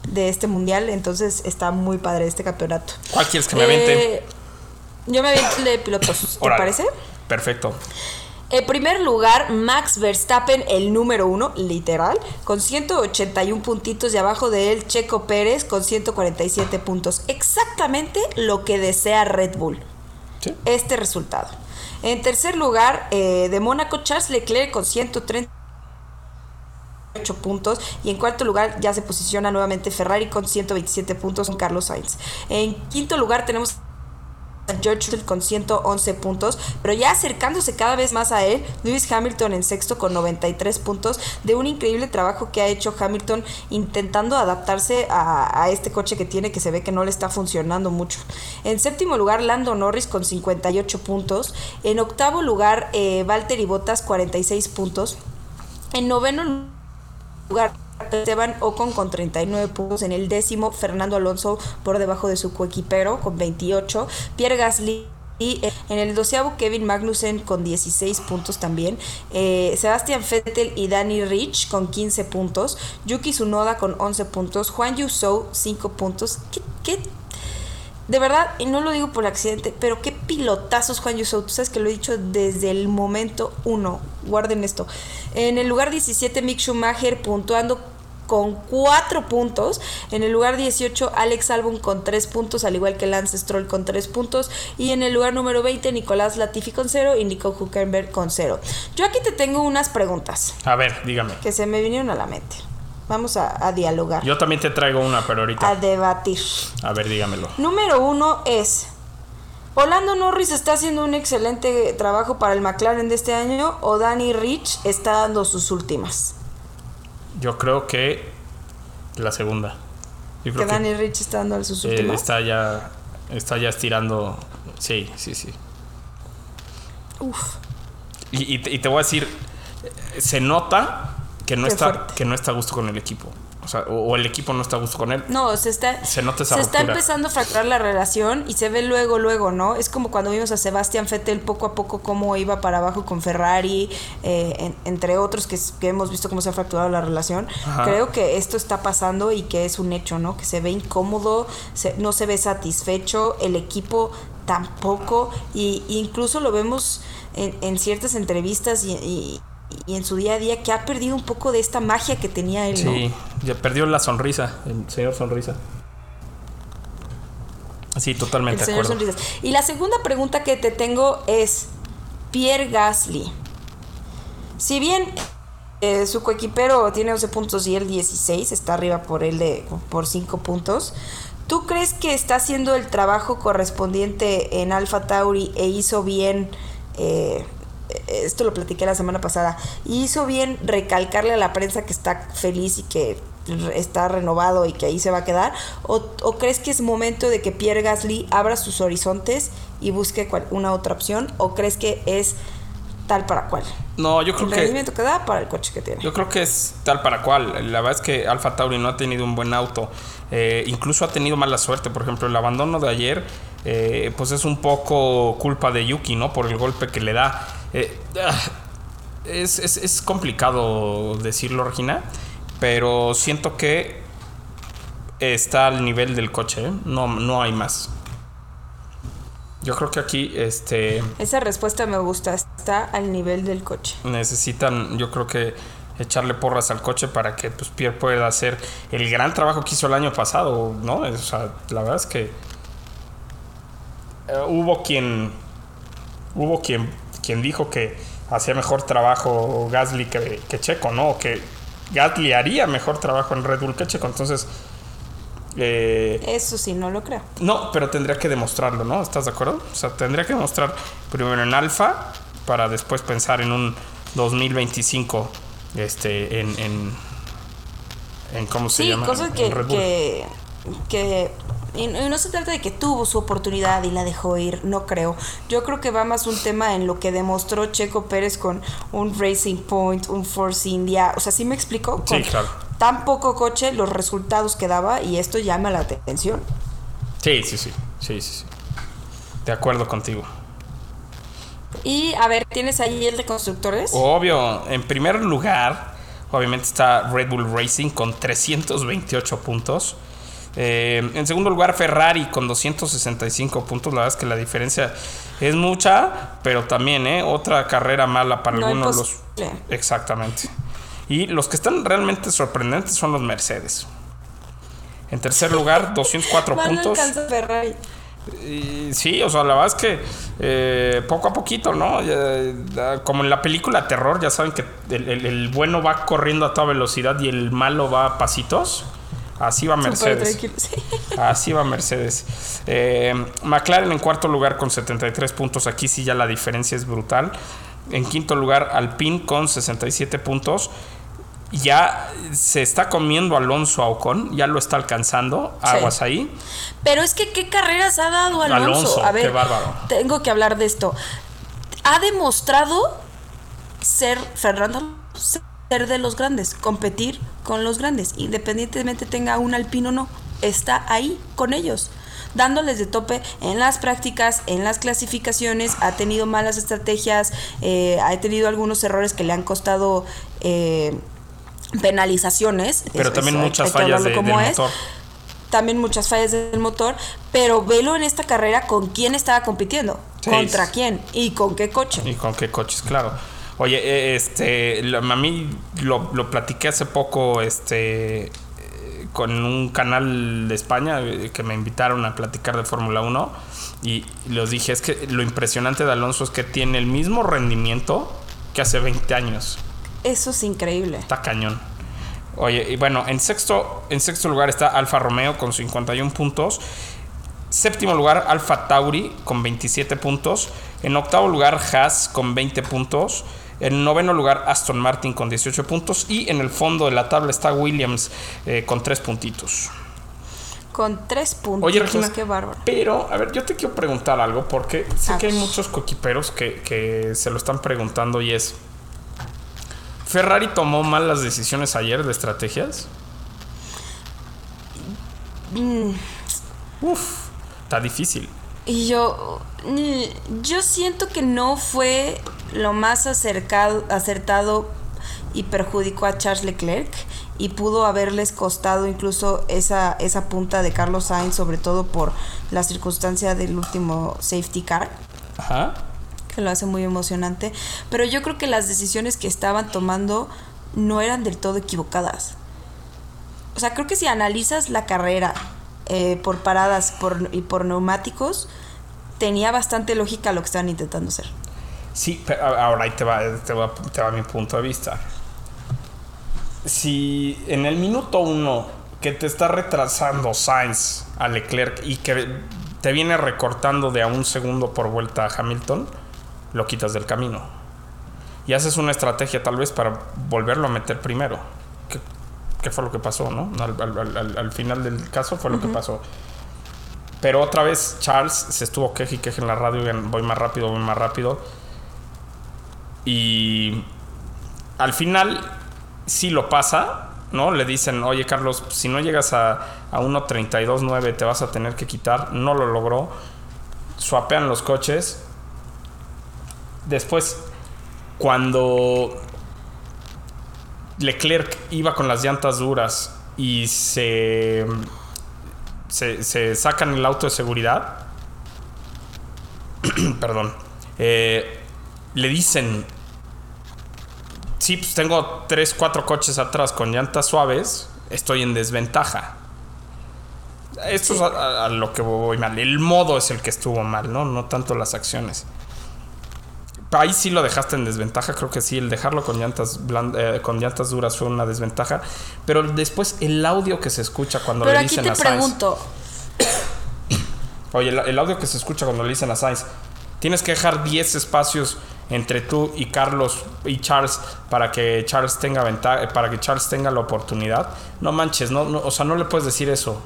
A: de este mundial, entonces está muy padre este campeonato.
E: ¿Cuál quieres que me aviente?
A: Eh, yo me aviento el de pilotos, ¿te parece?
E: Perfecto.
A: En primer lugar, Max Verstappen, el número uno, literal, con 181 puntitos y abajo de él Checo Pérez con 147 puntos. Exactamente lo que desea Red Bull.
E: Sí.
A: Este resultado. En tercer lugar, eh, de Mónaco, Charles Leclerc con 138 puntos. Y en cuarto lugar ya se posiciona nuevamente Ferrari con 127 puntos con Carlos Sainz. En quinto lugar tenemos a George Russell con 111 puntos, pero ya acercándose cada vez más a él, Lewis Hamilton en sexto con 93 puntos, de un increíble trabajo que ha hecho Hamilton intentando adaptarse a, a este coche que tiene que se ve que no le está funcionando mucho. En séptimo lugar, Lando Norris con 58 puntos. En octavo lugar, eh, Valtteri Bottas 46 puntos. En noveno lugar Esteban Ocon con 39 puntos. En el décimo, Fernando Alonso por debajo de su coequipero con 28. Pierre Gasly. En el doceavo, Kevin Magnussen con 16 puntos también. Eh, Sebastian Vettel y Danny Rich con 15 puntos. Yuki Tsunoda con 11 puntos. Juan Yusou 5 puntos. ¿Qué, qué de verdad, y no lo digo por accidente, pero qué pilotazos Juan Yusou. Tú sabes que lo he dicho desde el momento uno. Guarden esto. En el lugar 17, Mick Schumacher puntuando con 4 puntos. En el lugar 18, Alex Albon con 3 puntos, al igual que Lance Stroll con 3 puntos. Y en el lugar número 20, Nicolás Latifi con 0 y Nico Huckenberg con 0. Yo aquí te tengo unas preguntas
E: A ver, dígame.
A: que se me vinieron a la mente. Vamos a, a dialogar,
E: Yo también te traigo una, pero
A: a
E: ahorita.
A: debatir.
E: A ver, dígamelo.
A: Número uno es. ¿Orlando Norris está haciendo un excelente trabajo para el McLaren de este año o Danny Rich está dando sus últimas?
E: Yo creo que la segunda. Yo
A: Que
E: creo que
A: Danny Rich está dando sus
E: eh,
A: últimas.
E: está ya está ya estirando. Sí, sí, sí.
A: Uf,
E: Y, y te, y te voy a decir, se nota que no
A: Qué
E: está
A: fuerte.
E: que no está a gusto con el equipo. O sea, o, o el equipo no está a gusto con él.
A: no, se está,
E: Se nota esa
A: se está empezando a fracturar la relación y se ve luego, luego, ¿no? Es como cuando vimos a Sebastian Vettel poco a poco cómo iba para abajo con Ferrari, eh, en- entre otros que, hemos visto cómo se ha fracturado la relación.
E: Ajá.
A: Creo que esto está pasando y que es un hecho, ¿no? Que se ve incómodo, se- no se ve satisfecho, el equipo tampoco, y y incluso lo vemos en, en ciertas entrevistas y, y- y en su día a día que ha perdido un poco de esta magia que tenía él, ¿no?
E: Sí, ya perdió la sonrisa, el señor sonrisa. Sí,
A: El
E: totalmente de
A: señor
E: acuerdo.
A: Sonrisas. Y la segunda pregunta que te tengo es, Pierre Gasly. Si bien eh, su coequipero tiene 11 puntos y él 16, está arriba por él de, por 5 puntos, ¿tú crees que está haciendo el trabajo correspondiente en Alpha Tauri e hizo bien... eh, esto lo platiqué la semana pasada. Hizo bien recalcarle a la prensa que está feliz y que está renovado y que ahí se va a quedar? ¿O, o crees que es momento de que Pierre Gasly abra sus horizontes y busque cual- una otra opción? ¿O crees que es tal para cual?
E: No, yo creo
A: El
E: que
A: rendimiento que da para el coche que tiene.
E: Yo creo que es tal para cual. La verdad es que Alfa Tauri no ha tenido un buen auto. Eh, incluso ha tenido mala suerte. Por ejemplo, el abandono de ayer, eh, pues es un poco culpa de Yuki, ¿no? Por el golpe que le da. Eh, ah, es, es- es complicado decirlo, Regina. Pero siento que está al nivel del coche. ¿eh? No, no hay más. Yo creo que aquí, este.
A: Esa respuesta me gusta, está al nivel del coche.
E: necesitan, yo creo que echarle porras al coche para que pues Pierre pueda hacer el gran trabajo que hizo el año pasado, ¿no? O sea, la verdad es que eh, hubo quien hubo quien quien dijo que hacía mejor trabajo Gasly que, que Checo, ¿no? O que Gasly haría mejor trabajo en Red Bull que Checo. Entonces, eh,
A: Eso sí, no lo creo.
E: no, pero tendría que demostrarlo, ¿no? ¿Estás de acuerdo? O sea, tendría que demostrar primero en Alfa para después pensar en un 2025 este, en, en, en ¿cómo se
A: Sí,
E: llama?
A: cosas
E: En
A: que,
E: Red Bull.
A: que, que y no se trata de que tuvo su oportunidad y la dejó ir, no creo. Yo creo que va más un tema en lo que demostró Checo Pérez con un Racing Point, un Force India. O sea, ¿sí me explicó?
E: Sí,
A: Con
E: claro.
A: Tan poco coche, los resultados que daba y esto llama la atención.
E: Sí, sí, sí, sí, sí, sí. De acuerdo contigo.
A: Y a ver, ¿tienes ahí el de constructores?
E: Obvio, en primer lugar, obviamente está Red Bull Racing con 328 puntos. Eh, en segundo lugar, Ferrari con 265 puntos. La verdad es que la diferencia es mucha, pero también, ¿eh? Otra carrera mala para
A: No
E: algunos de los. Exactamente. Y los que están realmente sorprendentes son los Mercedes. En tercer lugar, 204
A: Mal
E: puntos.
A: alcanza Ferrari.
E: Y sí, o sea, la verdad es que eh, poco a poquito, ¿no? Ya, como en la película Terror, ya saben que el, el- el bueno va corriendo a toda velocidad y el malo va a pasitos. Así va Mercedes. Así va Mercedes. Eh, McLaren en cuarto lugar con 73 puntos. Aquí sí ya la diferencia es brutal. En quinto lugar, Alpine con 67 puntos. Ya se está comiendo Alonso a Ocon. Ya lo está alcanzando.
A: Sí.
E: Aguas ahí.
A: Pero es que qué carreras ha dado Alonso.
E: Alonso,
A: a ver,
E: qué bárbaro.
A: tengo que hablar de esto. Ha demostrado ser Fernando ser de los grandes, competir con los grandes, independientemente tenga un alpino o no, está ahí con ellos, dándoles de tope en las prácticas, en las clasificaciones, ha tenido malas estrategias, eh, ha tenido algunos errores que le han costado eh, penalizaciones.
E: Pero
A: Eso-
E: también
A: eso
E: muchas
A: hay
E: fallas
A: hablarlo
E: de,
A: como
E: del
A: es
E: motor.
A: también muchas fallas del motor, pero velo en esta carrera con quién estaba compitiendo, contra quién y con qué coche.
E: ¿Y con qué coches? Claro. Oye, eh, este, lo- a mí lo, lo platiqué hace poco, este, eh, con un canal de España eh, que me invitaron a platicar de Fórmula 1 y les dije, es que lo impresionante de Alonso es que tiene el mismo rendimiento que hace 20 años.
A: Eso es increíble.
E: Está cañón. Oye, y bueno, en sexto, en sexto lugar está Alfa Romeo con 51 puntos. Séptimo lugar, Alfa Tauri con 27 puntos. En octavo lugar, Haas con 20 puntos. En noveno lugar, Aston Martin con 18 puntos. Y en el fondo de la tabla está Williams eh, con 3 puntitos.
A: Con tres puntos.
E: Oye, Regina,
A: qué bárbaro.
E: pero, a ver, yo te quiero preguntar algo porque sé que hay muchos coquiperos que, que se lo están preguntando y es, ¿Ferrari tomó mal las decisiones ayer de estrategias?
A: Mm.
E: Uf, está difícil.
A: Y yo, yo siento que no fue lo más acercado, acertado y perjudicó a Charles Leclerc y pudo haberles costado incluso esa, esa punta de Carlos Sainz, sobre todo por la circunstancia del último safety car.
E: Ajá.
A: que lo hace muy emocionante. Pero yo creo que las decisiones que estaban tomando no eran del todo equivocadas. O sea, creo que si analizas la carrera eh, por paradas y por neumáticos, tenía bastante lógica lo que estaban intentando hacer.
E: Sí, pero ahora ahí te va, te va, te va mi punto de vista. Si en el minuto uno que te está retrasando Sainz a Leclerc y que te viene recortando de a un segundo por vuelta a Hamilton, lo quitas del camino. Y haces una estrategia tal vez para volverlo a meter primero. ¿Qué, qué fue lo que pasó, no? Al, al- al- al- al final del caso fue lo que pasó. Pero otra vez Charles se estuvo queje y queje en la radio, voy más rápido, voy más rápido. Y al final sí lo pasa, ¿no? Le dicen, oye Carlos, si no llegas a, a 1.32.9 te vas a tener que quitar. No lo logró. Swapean los coches. Después, cuando Leclerc iba con las llantas duras y se, se, se sacan el auto de seguridad, perdón, eh, le dicen, sí, pues tengo 3, 4 coches atrás con llantas suaves, estoy en desventaja. Esto es a, a- a lo que voy mal. El modo es el que estuvo mal, ¿no? No tanto las acciones. Ahí sí lo dejaste en desventaja. Creo que sí, el dejarlo con llantas, eh, con llantas duras fue una desventaja. Pero después el audio que se escucha cuando
A: le
E: dicen a Sainz.
A: pregunto.
E: Oye, el, audio que se escucha cuando le dicen a Sainz. Tienes que dejar 10 espacios entre tú y Carlos y Charles para que Charles tenga ventaja, para que Charles tenga la oportunidad. No manches, no, o sea, no le puedes decir eso.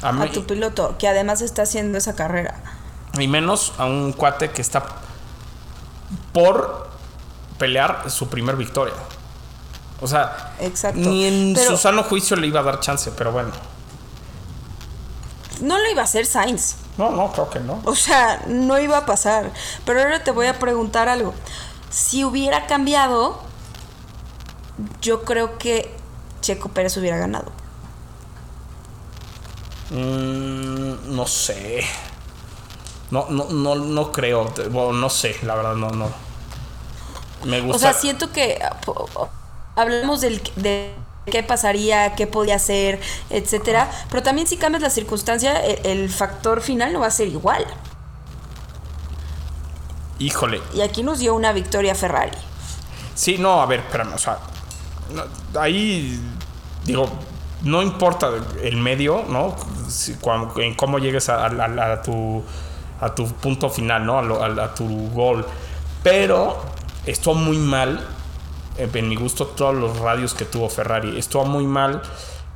A: A, a tu piloto, que además está haciendo esa carrera.
E: Y menos a un cuate que está por pelear su primer victoria. O sea, ni en su sano juicio le iba a dar chance, pero bueno.
A: No lo iba a hacer Sainz.
E: No, no, creo que no.
A: O sea, no iba a pasar. Pero ahora te voy a preguntar algo. Si hubiera cambiado, yo creo que Checo Pérez hubiera ganado.
E: Mm, no sé. No, no, no, no creo. Bueno, no sé, la verdad, no, no.
A: Me gusta. O sea, siento que hablamos del, de qué pasaría, qué podía hacer, etcétera. Pero también si cambias la circunstancia, el, factor final no va a ser igual.
E: Híjole.
A: Y aquí nos dio una victoria Ferrari.
E: Sí, no, a ver, espérame, o sea, ahí digo, no importa el medio, ¿no? en cómo llegues a tu a tu punto final, ¿no? A, tu gol. Pero estuvo muy mal, en mi gusto, todos los radios que tuvo Ferrari. Estuvo muy mal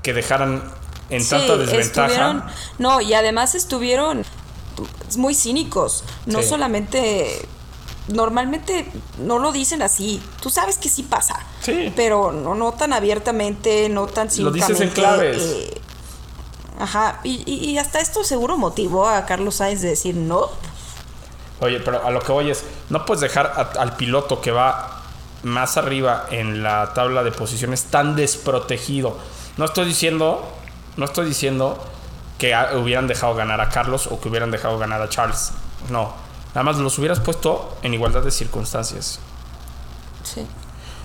E: que dejaran en tanta desventaja.
A: No, y además estuvieron muy cínicos. No solamente. Normalmente no lo dicen así. Tú sabes que sí pasa.
E: Sí.
A: Pero no, no tan abiertamente, no tan cínicamente. Lo dices en claves. Eh, Ajá, y, hasta esto seguro motivó a Carlos Sainz de decir no.
E: Oye, pero a lo que voy es, no puedes dejar al piloto que va más arriba en la tabla de posiciones tan desprotegido. No estoy diciendo, no estoy diciendo que hubieran dejado ganar a Carlos o que hubieran dejado ganar a Charles. No, nada más los hubieras puesto en igualdad de circunstancias.
A: Sí.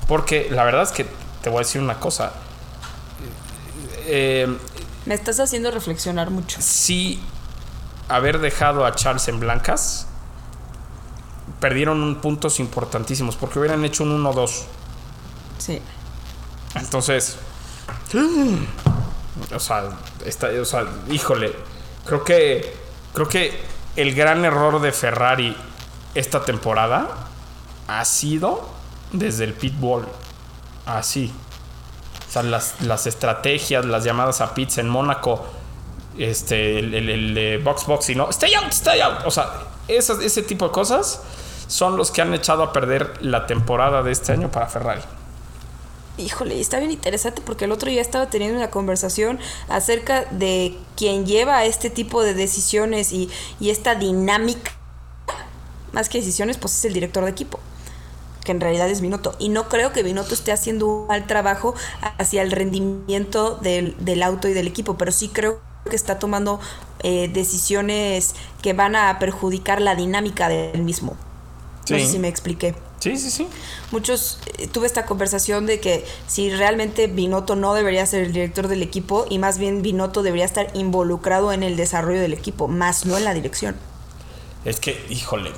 E: Porque la verdad es que te voy a decir una cosa. Eh,
A: me estás haciendo reflexionar mucho.
E: Sí, haber dejado a Charles en blancas, perdieron puntos importantísimos porque hubieran hecho un 1-2.
A: Sí.
E: Entonces, o sea, está, o sea, híjole, creo que creo que el gran error de Ferrari esta temporada ha sido desde el pitbull. Así. O sea, las, estrategias, las llamadas a pizza en Mónaco, este, el, box box y no, stay out, stay out. O sea, ese tipo de cosas son los que han echado a perder la temporada de este año para Ferrari.
A: Híjole, está bien interesante porque el otro día estaba teniendo una conversación acerca de quien lleva este tipo de decisiones y, y esta dinámica, más que decisiones, pues es el director de equipo que en realidad es Binotto. Y no creo que Binotto esté haciendo un mal trabajo hacia el rendimiento del, auto y del equipo, pero sí creo que está tomando eh, decisiones que van a perjudicar la dinámica del mismo. No sé si me expliqué.
E: Sí, sí, sí.
A: Muchos, eh, tuve esta conversación de que si realmente Binotto no debería ser el director del equipo y más bien Binotto debería estar involucrado en el desarrollo del equipo, más no en la dirección.
E: Es que, híjole,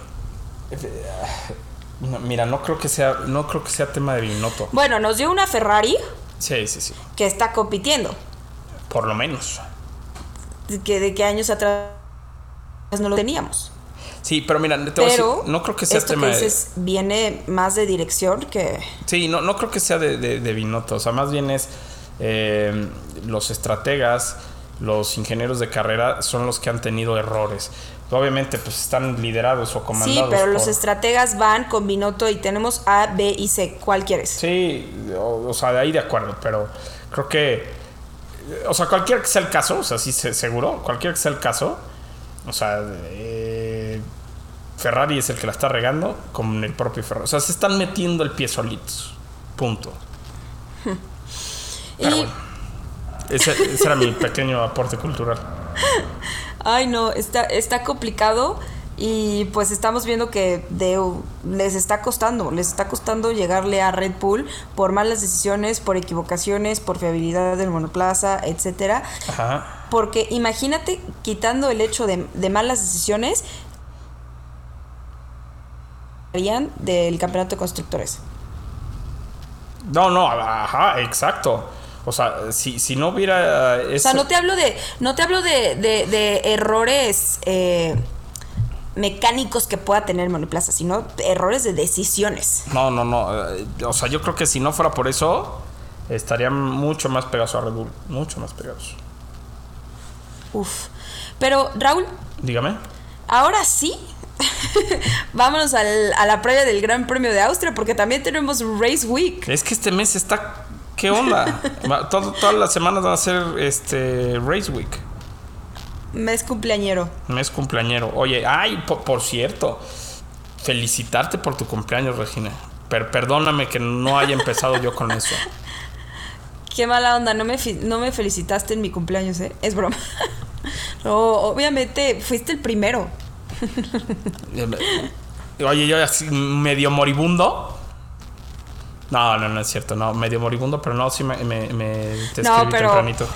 E: mira, no creo que sea, no creo que sea tema de Binotto.
A: Bueno, nos dio una Ferrari.
E: Sí, sí, sí.
A: Que está compitiendo.
E: Por lo menos.
A: Que de qué años atrás no lo teníamos.
E: Sí, pero mira, te voy a decir, no creo que sea
A: tema que dices viene más de dirección que.
E: Sí, no, no creo que sea de, de, Binotto. O sea, más bien es eh, los estrategas, los ingenieros de carrera son los que han tenido errores obviamente pues están liderados o comandados.
A: Sí, pero los estrategas van con Binotto y tenemos A, B y C. ¿Cuál quieres?
E: Sí, o, sea, de ahí de acuerdo, pero creo que, o sea, cualquier que sea el caso, o sea, sí seguro, cualquier que sea el caso, o sea, eh, Ferrari es el que la está regando con el propio Ferrari. O sea, se están metiendo el pie solitos. Punto. y... ese era mi pequeño aporte cultural.
A: Ay, no, está, está complicado y pues estamos viendo que les está costando, les está costando llegarle a Red Bull por malas decisiones, por equivocaciones, por fiabilidad del monoplaza, etcétera. Ajá. Porque imagínate quitando el hecho de, de malas decisiones, harían del campeonato de constructores.
E: No, no, ajá, exacto. O sea, si, si no hubiera
A: O sea, no te hablo de, no te hablo de, de- de errores eh, mecánicos que pueda tener Monoplaza, sino errores de decisiones.
E: No, no, no. eh, O sea, yo creo que si no fuera por eso, estarían mucho más pegados a Red Bull. Mucho más pegados.
A: Uf. Pero, Raúl,
E: Dígame.
A: ahora sí. Vámonos al- a la previa del Gran Premio de Austria, porque también tenemos Race Week.
E: Es que este mes está. ¿Qué onda? Va- todo- todas las semanas van a ser este Race Week.
A: Mes cumpleañero.
E: Mes cumpleañero. Oye, ay, por, por cierto, felicitarte por tu cumpleaños, Regina. Per- perdóname que no haya empezado yo con eso.
A: Qué mala onda, no me, no me felicitaste en mi cumpleaños, ¿eh? Es broma. No, obviamente fuiste el primero.
E: Oye, yo así medio moribundo. No, no, no es cierto, no, medio moribundo, pero no, sí me, me, me- te
A: No, pero-
E: tempranito.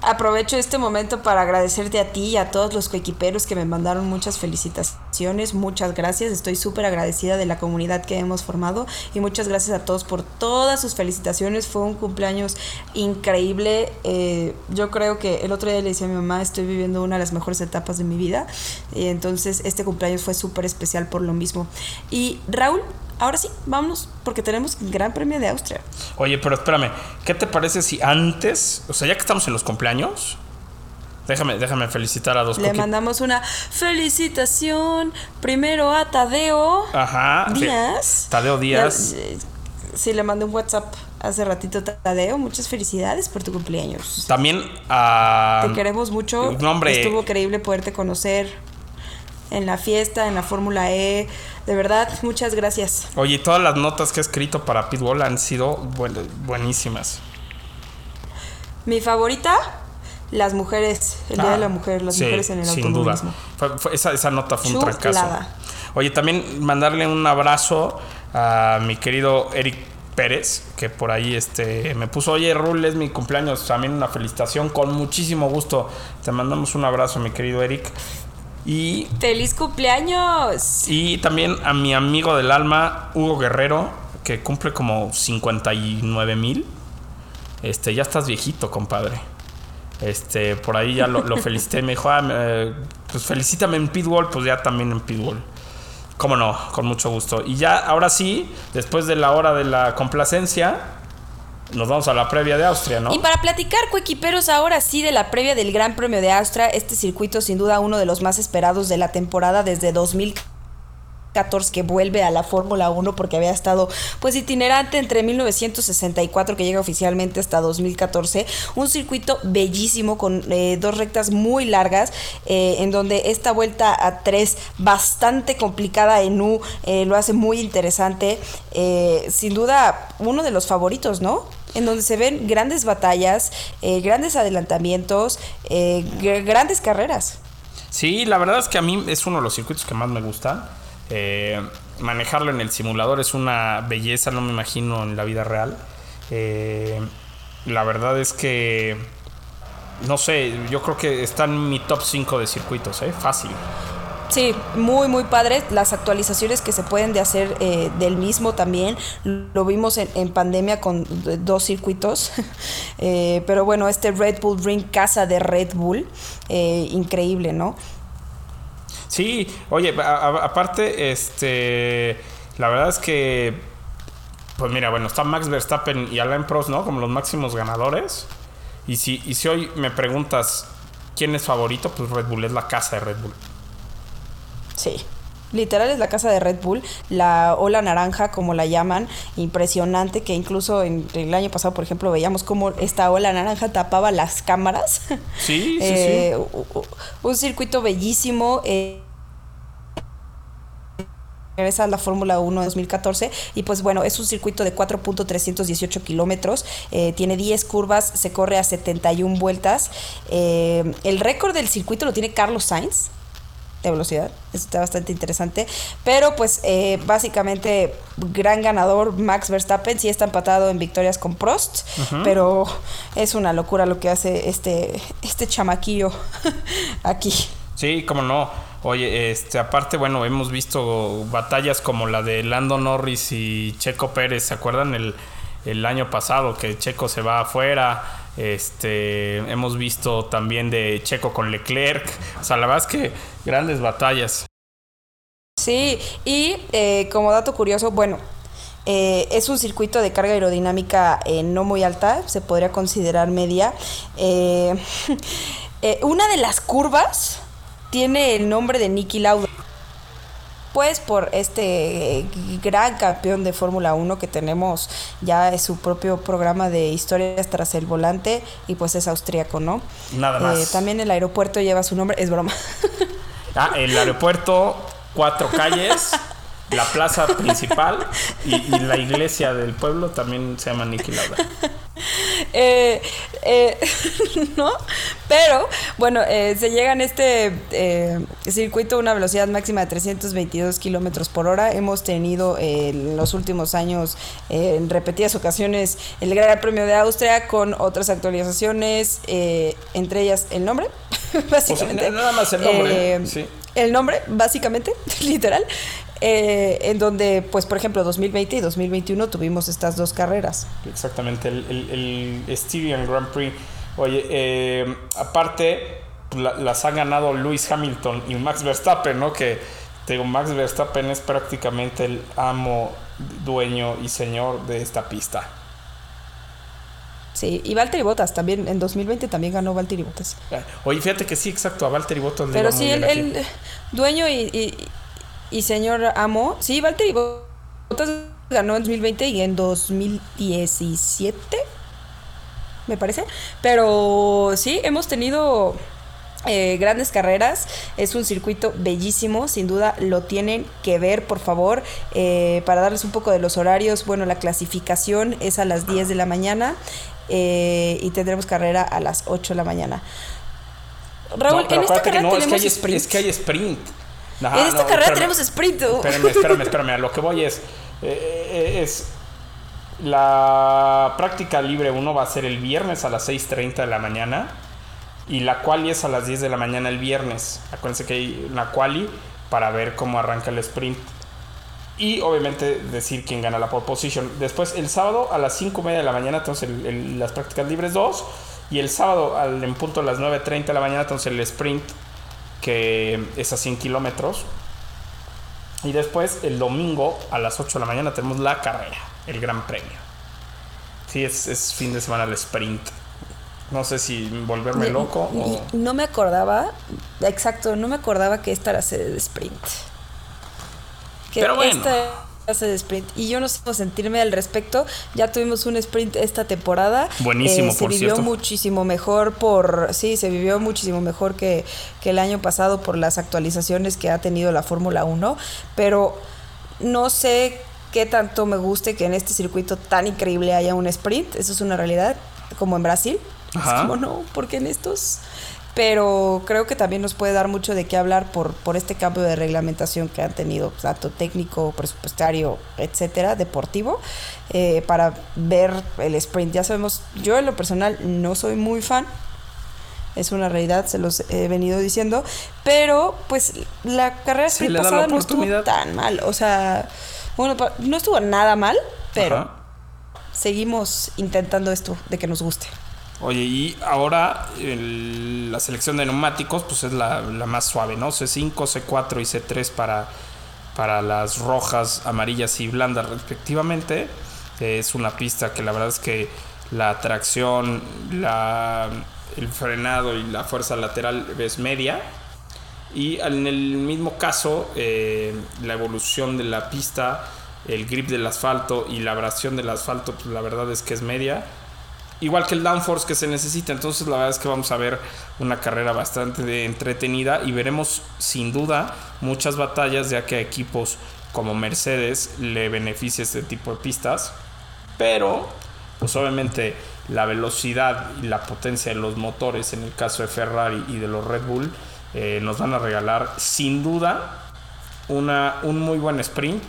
A: Aprovecho este momento para agradecerte a ti y a todos los coequiperos que me mandaron muchas felicitaciones, muchas gracias, estoy súper agradecida de la comunidad que hemos formado y muchas gracias a todos por todas sus felicitaciones, fue un cumpleaños increíble, eh, yo creo que el otro día le decía a mi mamá, estoy viviendo una de las mejores etapas de mi vida y entonces este cumpleaños fue súper especial por lo mismo. Y Raúl, ahora sí, vámonos porque tenemos Gran Premio de Austria.
E: Oye, pero espérame, ¿qué te parece si antes, o sea, ya que estamos en los cumpleaños, déjame, déjame felicitar a dos
A: Le mandamos una felicitación primero a Tadeo
E: Ajá. sí.
A: Díaz.
E: Tadeo Díaz.
A: Eh, Sí, le mandé un WhatsApp hace ratito, Tadeo. Muchas felicidades por tu cumpleaños.
E: También a.
A: Te queremos mucho.
E: No, hombre.
A: Estuvo increíble poderte conocer en la fiesta, en la Fórmula E. De verdad, muchas gracias.
E: Oye, todas las notas que he escrito para Pitbull han sido buen- buenísimas.
A: Mi favorita, las mujeres, el Día
E: Ah,
A: de la Mujer, las
E: sí,
A: mujeres en el
E: sin duda.
A: automovilismo.
E: Fue- fue- esa, esa nota fue un trancazo. Oye, también mandarle un abrazo a mi querido Eric Pérez, que por ahí este, me puso, oye, Rul, es mi cumpleaños, también una felicitación, con muchísimo gusto. Te mandamos un abrazo, mi querido Eric. Y,
A: ¡Feliz cumpleaños!
E: y también a mi amigo del alma, Hugo Guerrero, que cumple como 59 mil. Este, ya estás viejito, compadre. Este, por ahí ya lo, lo felicité. Me dijo, ah, pues felicítame en Pitbull, pues ya también en Pitbull. Cómo no, con mucho gusto. Y ya, ahora sí, después de la hora de la complacencia, nos vamos a la previa de Austria, ¿no?
A: Y para platicar, coequiperos, ahora sí de la previa del Gran Premio de Austria, este circuito sin duda uno de los más esperados de la temporada desde 2014 que vuelve a la Fórmula 1 porque había estado pues itinerante entre 1964 que llega oficialmente hasta 2014 un circuito bellísimo con eh, dos rectas muy largas eh, en donde esta vuelta a tres bastante complicada en U eh, lo hace muy interesante. Eh, sin duda uno de los favoritos no en donde se ven grandes batallas, eh, grandes adelantamientos, eh, gr- grandes carreras.
E: Sí, la verdad es que a mí es uno de los circuitos que más me gustan. Eh, manejarlo en el simulador es una belleza, no me imagino en la vida real. La verdad es que, no sé, yo creo que está en mi top 5 de circuitos, ¿eh? Fácil.
A: Sí, muy, muy padre. Las actualizaciones que se pueden de hacer eh, del mismo también. Lo vimos en, pandemia con dos circuitos. Eh, pero bueno, este Red Bull Ring, casa de Red Bull, eh, increíble, ¿no?
E: Sí, oye, a- aparte, este, la verdad es que, pues mira, bueno, está Max Verstappen y Alain Prost, ¿no? Como los máximos ganadores. Y si, y si hoy me preguntas quién es favorito, pues Red Bull es la casa de Red Bull.
A: Sí. Literal es la casa de Red Bull, la ola naranja, como la llaman, impresionante, que incluso en, el año pasado, por ejemplo, veíamos cómo esta ola naranja tapaba las cámaras.
E: Sí, sí,
A: Eh,
E: sí.
A: Un circuito bellísimo. eh, regresa a la Fórmula 1 de 2014 y pues bueno, es un circuito de 4.318 kilómetros, eh, tiene 10 curvas, se corre a 71 vueltas. eh, el récord del circuito lo tiene Carlos Sainz de velocidad, eso está bastante interesante, pero pues eh, básicamente gran ganador Max Verstappen, sí está empatado en victorias con Prost, pero es una locura lo que hace este, este chamaquillo aquí.
E: Sí, cómo no. Oye, este, aparte, bueno, hemos visto batallas como la de Lando Norris y Checo Pérez, ¿se acuerdan? El, el año pasado que Checo se va afuera. Este, hemos visto también de Checo con Leclerc. O sea, la verdad es que grandes batallas.
A: Sí, y eh, como dato curioso, bueno, eh, es un circuito de carga aerodinámica eh, no muy alta, se podría considerar media. Eh, una de las curvas tiene el nombre de Nicky Lauda. Pues por este eh, gran campeón de Fórmula 1 que tenemos ya es su propio programa de historias tras el volante y pues es austríaco, ¿no?
E: Nada más.
A: Eh, también el aeropuerto lleva su nombre, es broma.
E: Ah, el aeropuerto, cuatro calles, la plaza principal y, y la iglesia del pueblo también se llama Niki Lauda.
A: Eh, eh, ¿No? Pero, bueno, eh, se llega en este eh, circuito a una velocidad máxima de 322 kilómetros por hora. Hemos tenido eh, en los últimos años, eh, en repetidas ocasiones, el Gran Premio de Austria con otras actualizaciones, eh, entre ellas el nombre, básicamente.
E: Nada más el nombre, sí.
A: El nombre, básicamente, literal. Eh, en donde, pues, por ejemplo, 2020 y 2021 tuvimos estas dos carreras.
E: Exactamente, el, el, el Styrian Grand Prix. Oye, eh, aparte, la- las han ganado Lewis Hamilton y Max Verstappen, ¿no? Que, te digo, Max Verstappen es prácticamente el amo, dueño y señor de esta pista.
A: Sí, y Valtteri Bottas también, en 2020 también ganó Valtteri Bottas.
E: Oye, fíjate que sí, exacto, a Valtteri Bottas le
A: Pero sí, el, dueño y, y- y señor amo, sí, Valtteri Bottas ganó en 2020 y en 2017, me parece. Pero sí, hemos tenido eh, grandes carreras. Es un circuito bellísimo, sin duda lo tienen que ver, por favor. Eh, para darles un poco de los horarios, bueno, la clasificación es a las 10 de la mañana eh, y tendremos carrera a las 8 de la mañana. Raúl,
E: No,
A: en esta carrera
E: no, es que,
A: tenemos
E: hay,
A: sprint.
E: es que hay sprint. Ajá,
A: en esta
E: no,
A: carrera
E: espérame.
A: tenemos sprint.
E: Espérame, espérame, espérame. A lo que voy es. eh, eh, es la práctica libre 1 va a ser el viernes a las 6:30 de la mañana. Y la quali es a las 10 de la mañana el viernes. Acuérdense que hay una quali para ver cómo arranca el sprint. Y obviamente decir quién gana la pole position. Después el sábado a las 5 y media de la mañana, entonces el- el- las prácticas libres 2. Y el sábado al, en punto a las 9.30 de la mañana, entonces el sprint, que es a 100 kilómetros. Y después el domingo a las 8 de la mañana tenemos la carrera, el gran premio. Sí, es, es fin de semana el sprint. No sé si volverme loco
A: y-
E: o...
A: no me acordaba, exacto, no me acordaba que esta era sede de sprint. Que
E: Pero bueno.
A: esta sede de sprint. Y yo no sé cómo sentirme al respecto. Ya tuvimos un sprint esta temporada.
E: Buenísimo,
A: Eh, se
E: por
A: vivió
E: cierto.
A: muchísimo mejor por. Sí, se vivió muchísimo mejor que, que el año pasado por las actualizaciones que ha tenido la Fórmula 1. Pero no sé qué tanto me guste que en este circuito tan increíble haya un sprint. Eso es una realidad, como en Brasil.
E: Ajá.
A: Es como no, porque en estos. Pero creo que también nos puede dar mucho de qué hablar por, por este cambio de reglamentación que han tenido, tanto técnico, presupuestario, etcétera, deportivo, eh, para ver el sprint. Ya sabemos, yo en lo personal no soy muy fan, es una realidad, se los he venido diciendo, pero pues la carrera sprint pasada no estuvo tan mal, o sea, bueno, no estuvo nada mal, pero
E: Ajá.
A: seguimos intentando esto de que nos guste.
E: Oye, y ahora la selección de neumáticos pues es la, la más suave, ¿no? C5, C4 y C3 para, para las rojas, amarillas y blandas respectivamente. Es una pista que la verdad es que la tracción, la, el frenado y la fuerza lateral es media. Y en el mismo caso, eh, la evolución de la pista, el grip del asfalto y la abrasión del asfalto, pues la verdad es que es media. Igual que el downforce que se necesita. Entonces la verdad es que vamos a ver una carrera bastante entretenida y veremos sin duda muchas batallas ya que a equipos como Mercedes le beneficia este tipo de pistas. Pero, pues obviamente la velocidad y la potencia de los motores en el caso de Ferrari y de los Red Bull eh, nos van a regalar sin duda una, un muy buen sprint,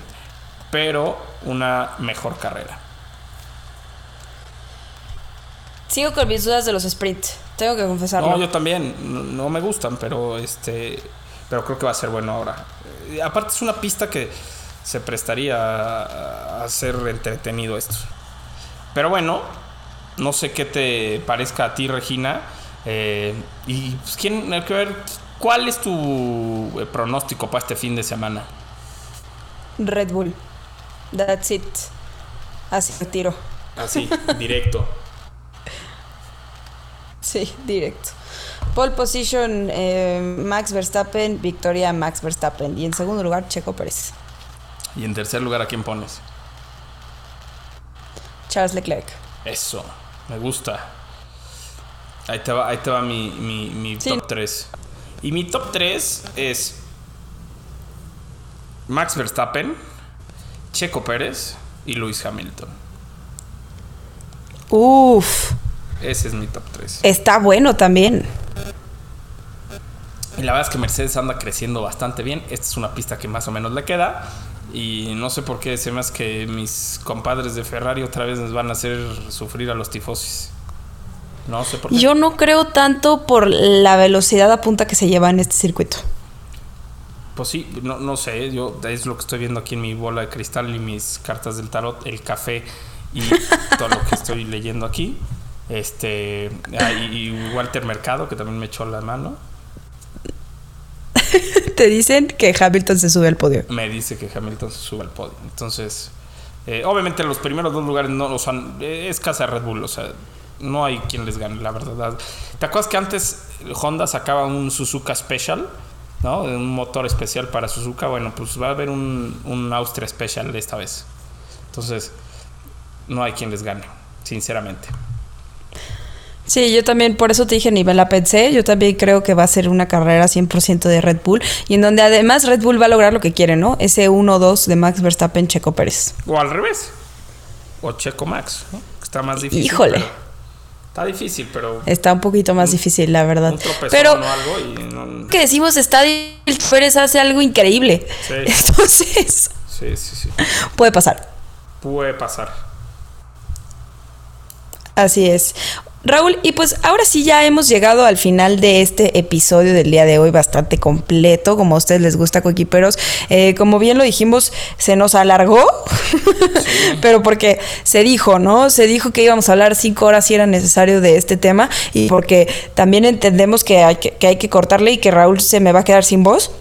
E: pero una mejor carrera.
A: Sigo con mis dudas de los sprints, tengo que confesarlo.
E: No, yo también. No, no me gustan, pero este. Pero creo que va a ser bueno ahora. Eh, aparte es una pista que se prestaría a, a ser entretenido esto. Pero bueno, no sé qué te parezca a ti, Regina. Eh, y pues, ¿quién, hay que ver, ¿cuál es tu eh, pronóstico para este fin de semana?
A: Red Bull. That's it. Así tiro.
E: Así, directo.
A: Sí, directo. Pole position, eh, Max Verstappen, victoria Max Verstappen. Y en segundo lugar, Checo Pérez.
E: Y en tercer lugar, ¿a quién pones?
A: Charles Leclerc.
E: Eso, me gusta. Ahí te va, ahí te va mi, mi, mi
A: Sí.
E: top 3. Y mi top 3 es Max Verstappen, Checo Pérez y Lewis Hamilton.
A: Uf,
E: Ese es mi top 3.
A: está bueno también.
E: Y la verdad es que Mercedes anda creciendo bastante bien. Esta es una pista que más o menos le queda. Y no sé por qué se me hace que mis compadres de Ferrari otra vez nos van a hacer sufrir a los tifosis. No sé por qué.
A: Yo no creo tanto por la velocidad a punta que se lleva en este circuito.
E: Pues sí, no, no sé, yo es lo que estoy viendo aquí en mi bola de cristal y mis cartas del tarot, el café y todo lo que estoy leyendo aquí. Este, ah, y, Walter Mercado, que también me echó la mano,
A: Te dicen que Hamilton se sube al podio.
E: me dice que Hamilton se sube al podio. Entonces, eh, obviamente los primeros dos lugares no los han, es casa Red Bull, o sea, no hay quien les gane, la verdad. ¿Te acuerdas que antes Honda sacaba un Suzuka Special? ¿No? Un motor especial para Suzuka. Bueno, pues va a haber un, un Austria Special esta vez. Entonces, no hay quien les gane, sinceramente.
A: Sí, yo también, por eso te dije, ni me la pensé. Yo también creo que va a ser una carrera 100% de Red Bull. Y en donde además Red Bull va a lograr lo que quiere, ¿no? Ese 1-2 de Max Verstappen, Checo Pérez.
E: O al revés. O Checo Max, ¿no? Está más difícil.
A: Híjole.
E: pero- está difícil, pero
A: Está un poquito más difícil, la verdad.
E: un
A: Pero
E: o algo y no-
A: que decimos está Pérez hace algo increíble.
E: Sí.
A: Entonces,
E: Sí, sí, sí.
A: puede pasar.
E: Puede pasar.
A: Así es. Raúl, y pues ahora sí ya hemos llegado al final de este episodio del día de hoy, bastante completo, como a ustedes les gusta, coequiperos. Eh, como bien lo dijimos, se nos alargó, pero porque se dijo, ¿no? Se dijo que íbamos a hablar cinco horas si era necesario de este tema, y porque también entendemos que hay que, que hay que cortarle y que Raúl se me va a quedar sin voz.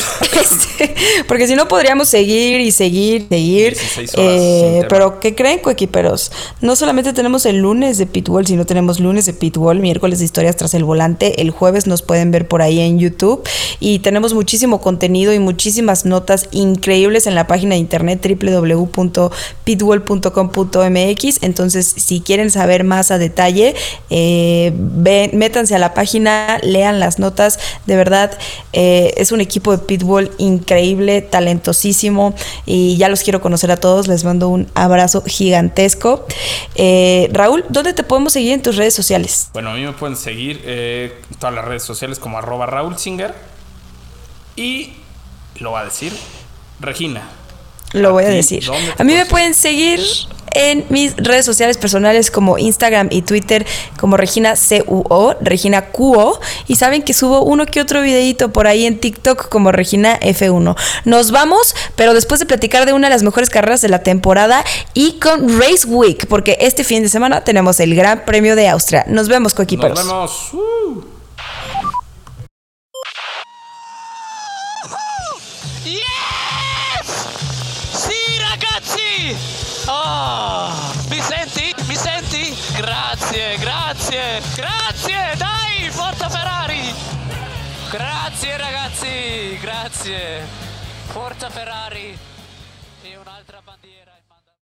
A: Este, porque si no podríamos seguir y seguir, seguir.
E: 16 horas
A: Eh, pero ¿qué creen, coequiperos? No solamente tenemos el lunes de Pitbull, sino tenemos lunes de Pitbull, miércoles de historias tras el volante. El jueves nos pueden ver por ahí en YouTube. Y tenemos muchísimo contenido y muchísimas notas increíbles en la página de internet www.pitbull.com.mx. Entonces, si quieren saber más a detalle, eh, ven- métanse a la página, lean las notas. De verdad, eh, es un equipo de Pitbull increíble, talentosísimo. Y ya los quiero conocer a todos. Les mando un abrazo gigantesco. Eh, Raúl, ¿dónde te podemos seguir en tus redes sociales?
E: Bueno, a mí me pueden seguir eh, en todas las redes sociales como arroba Raúl Singer. Y lo va a decir Regina.
A: Lo voy a decir.
E: ¿dónde te
A: A mí me pueden seguir en mis redes sociales personales como Instagram y Twitter como Regina CUO, Regina QO. Y saben que subo uno que otro videito por ahí en TikTok como Regina F1. Nos vamos, pero después de platicar de una de las mejores carreras de la temporada y con Race Week, porque este fin de semana tenemos el Gran Premio de Austria. Nos vemos, coequiperos.
E: Nos vemos. Uh.
D: Grazie, grazie! Dai, forza Ferrari! Grazie ragazzi, grazie! Forza Ferrari!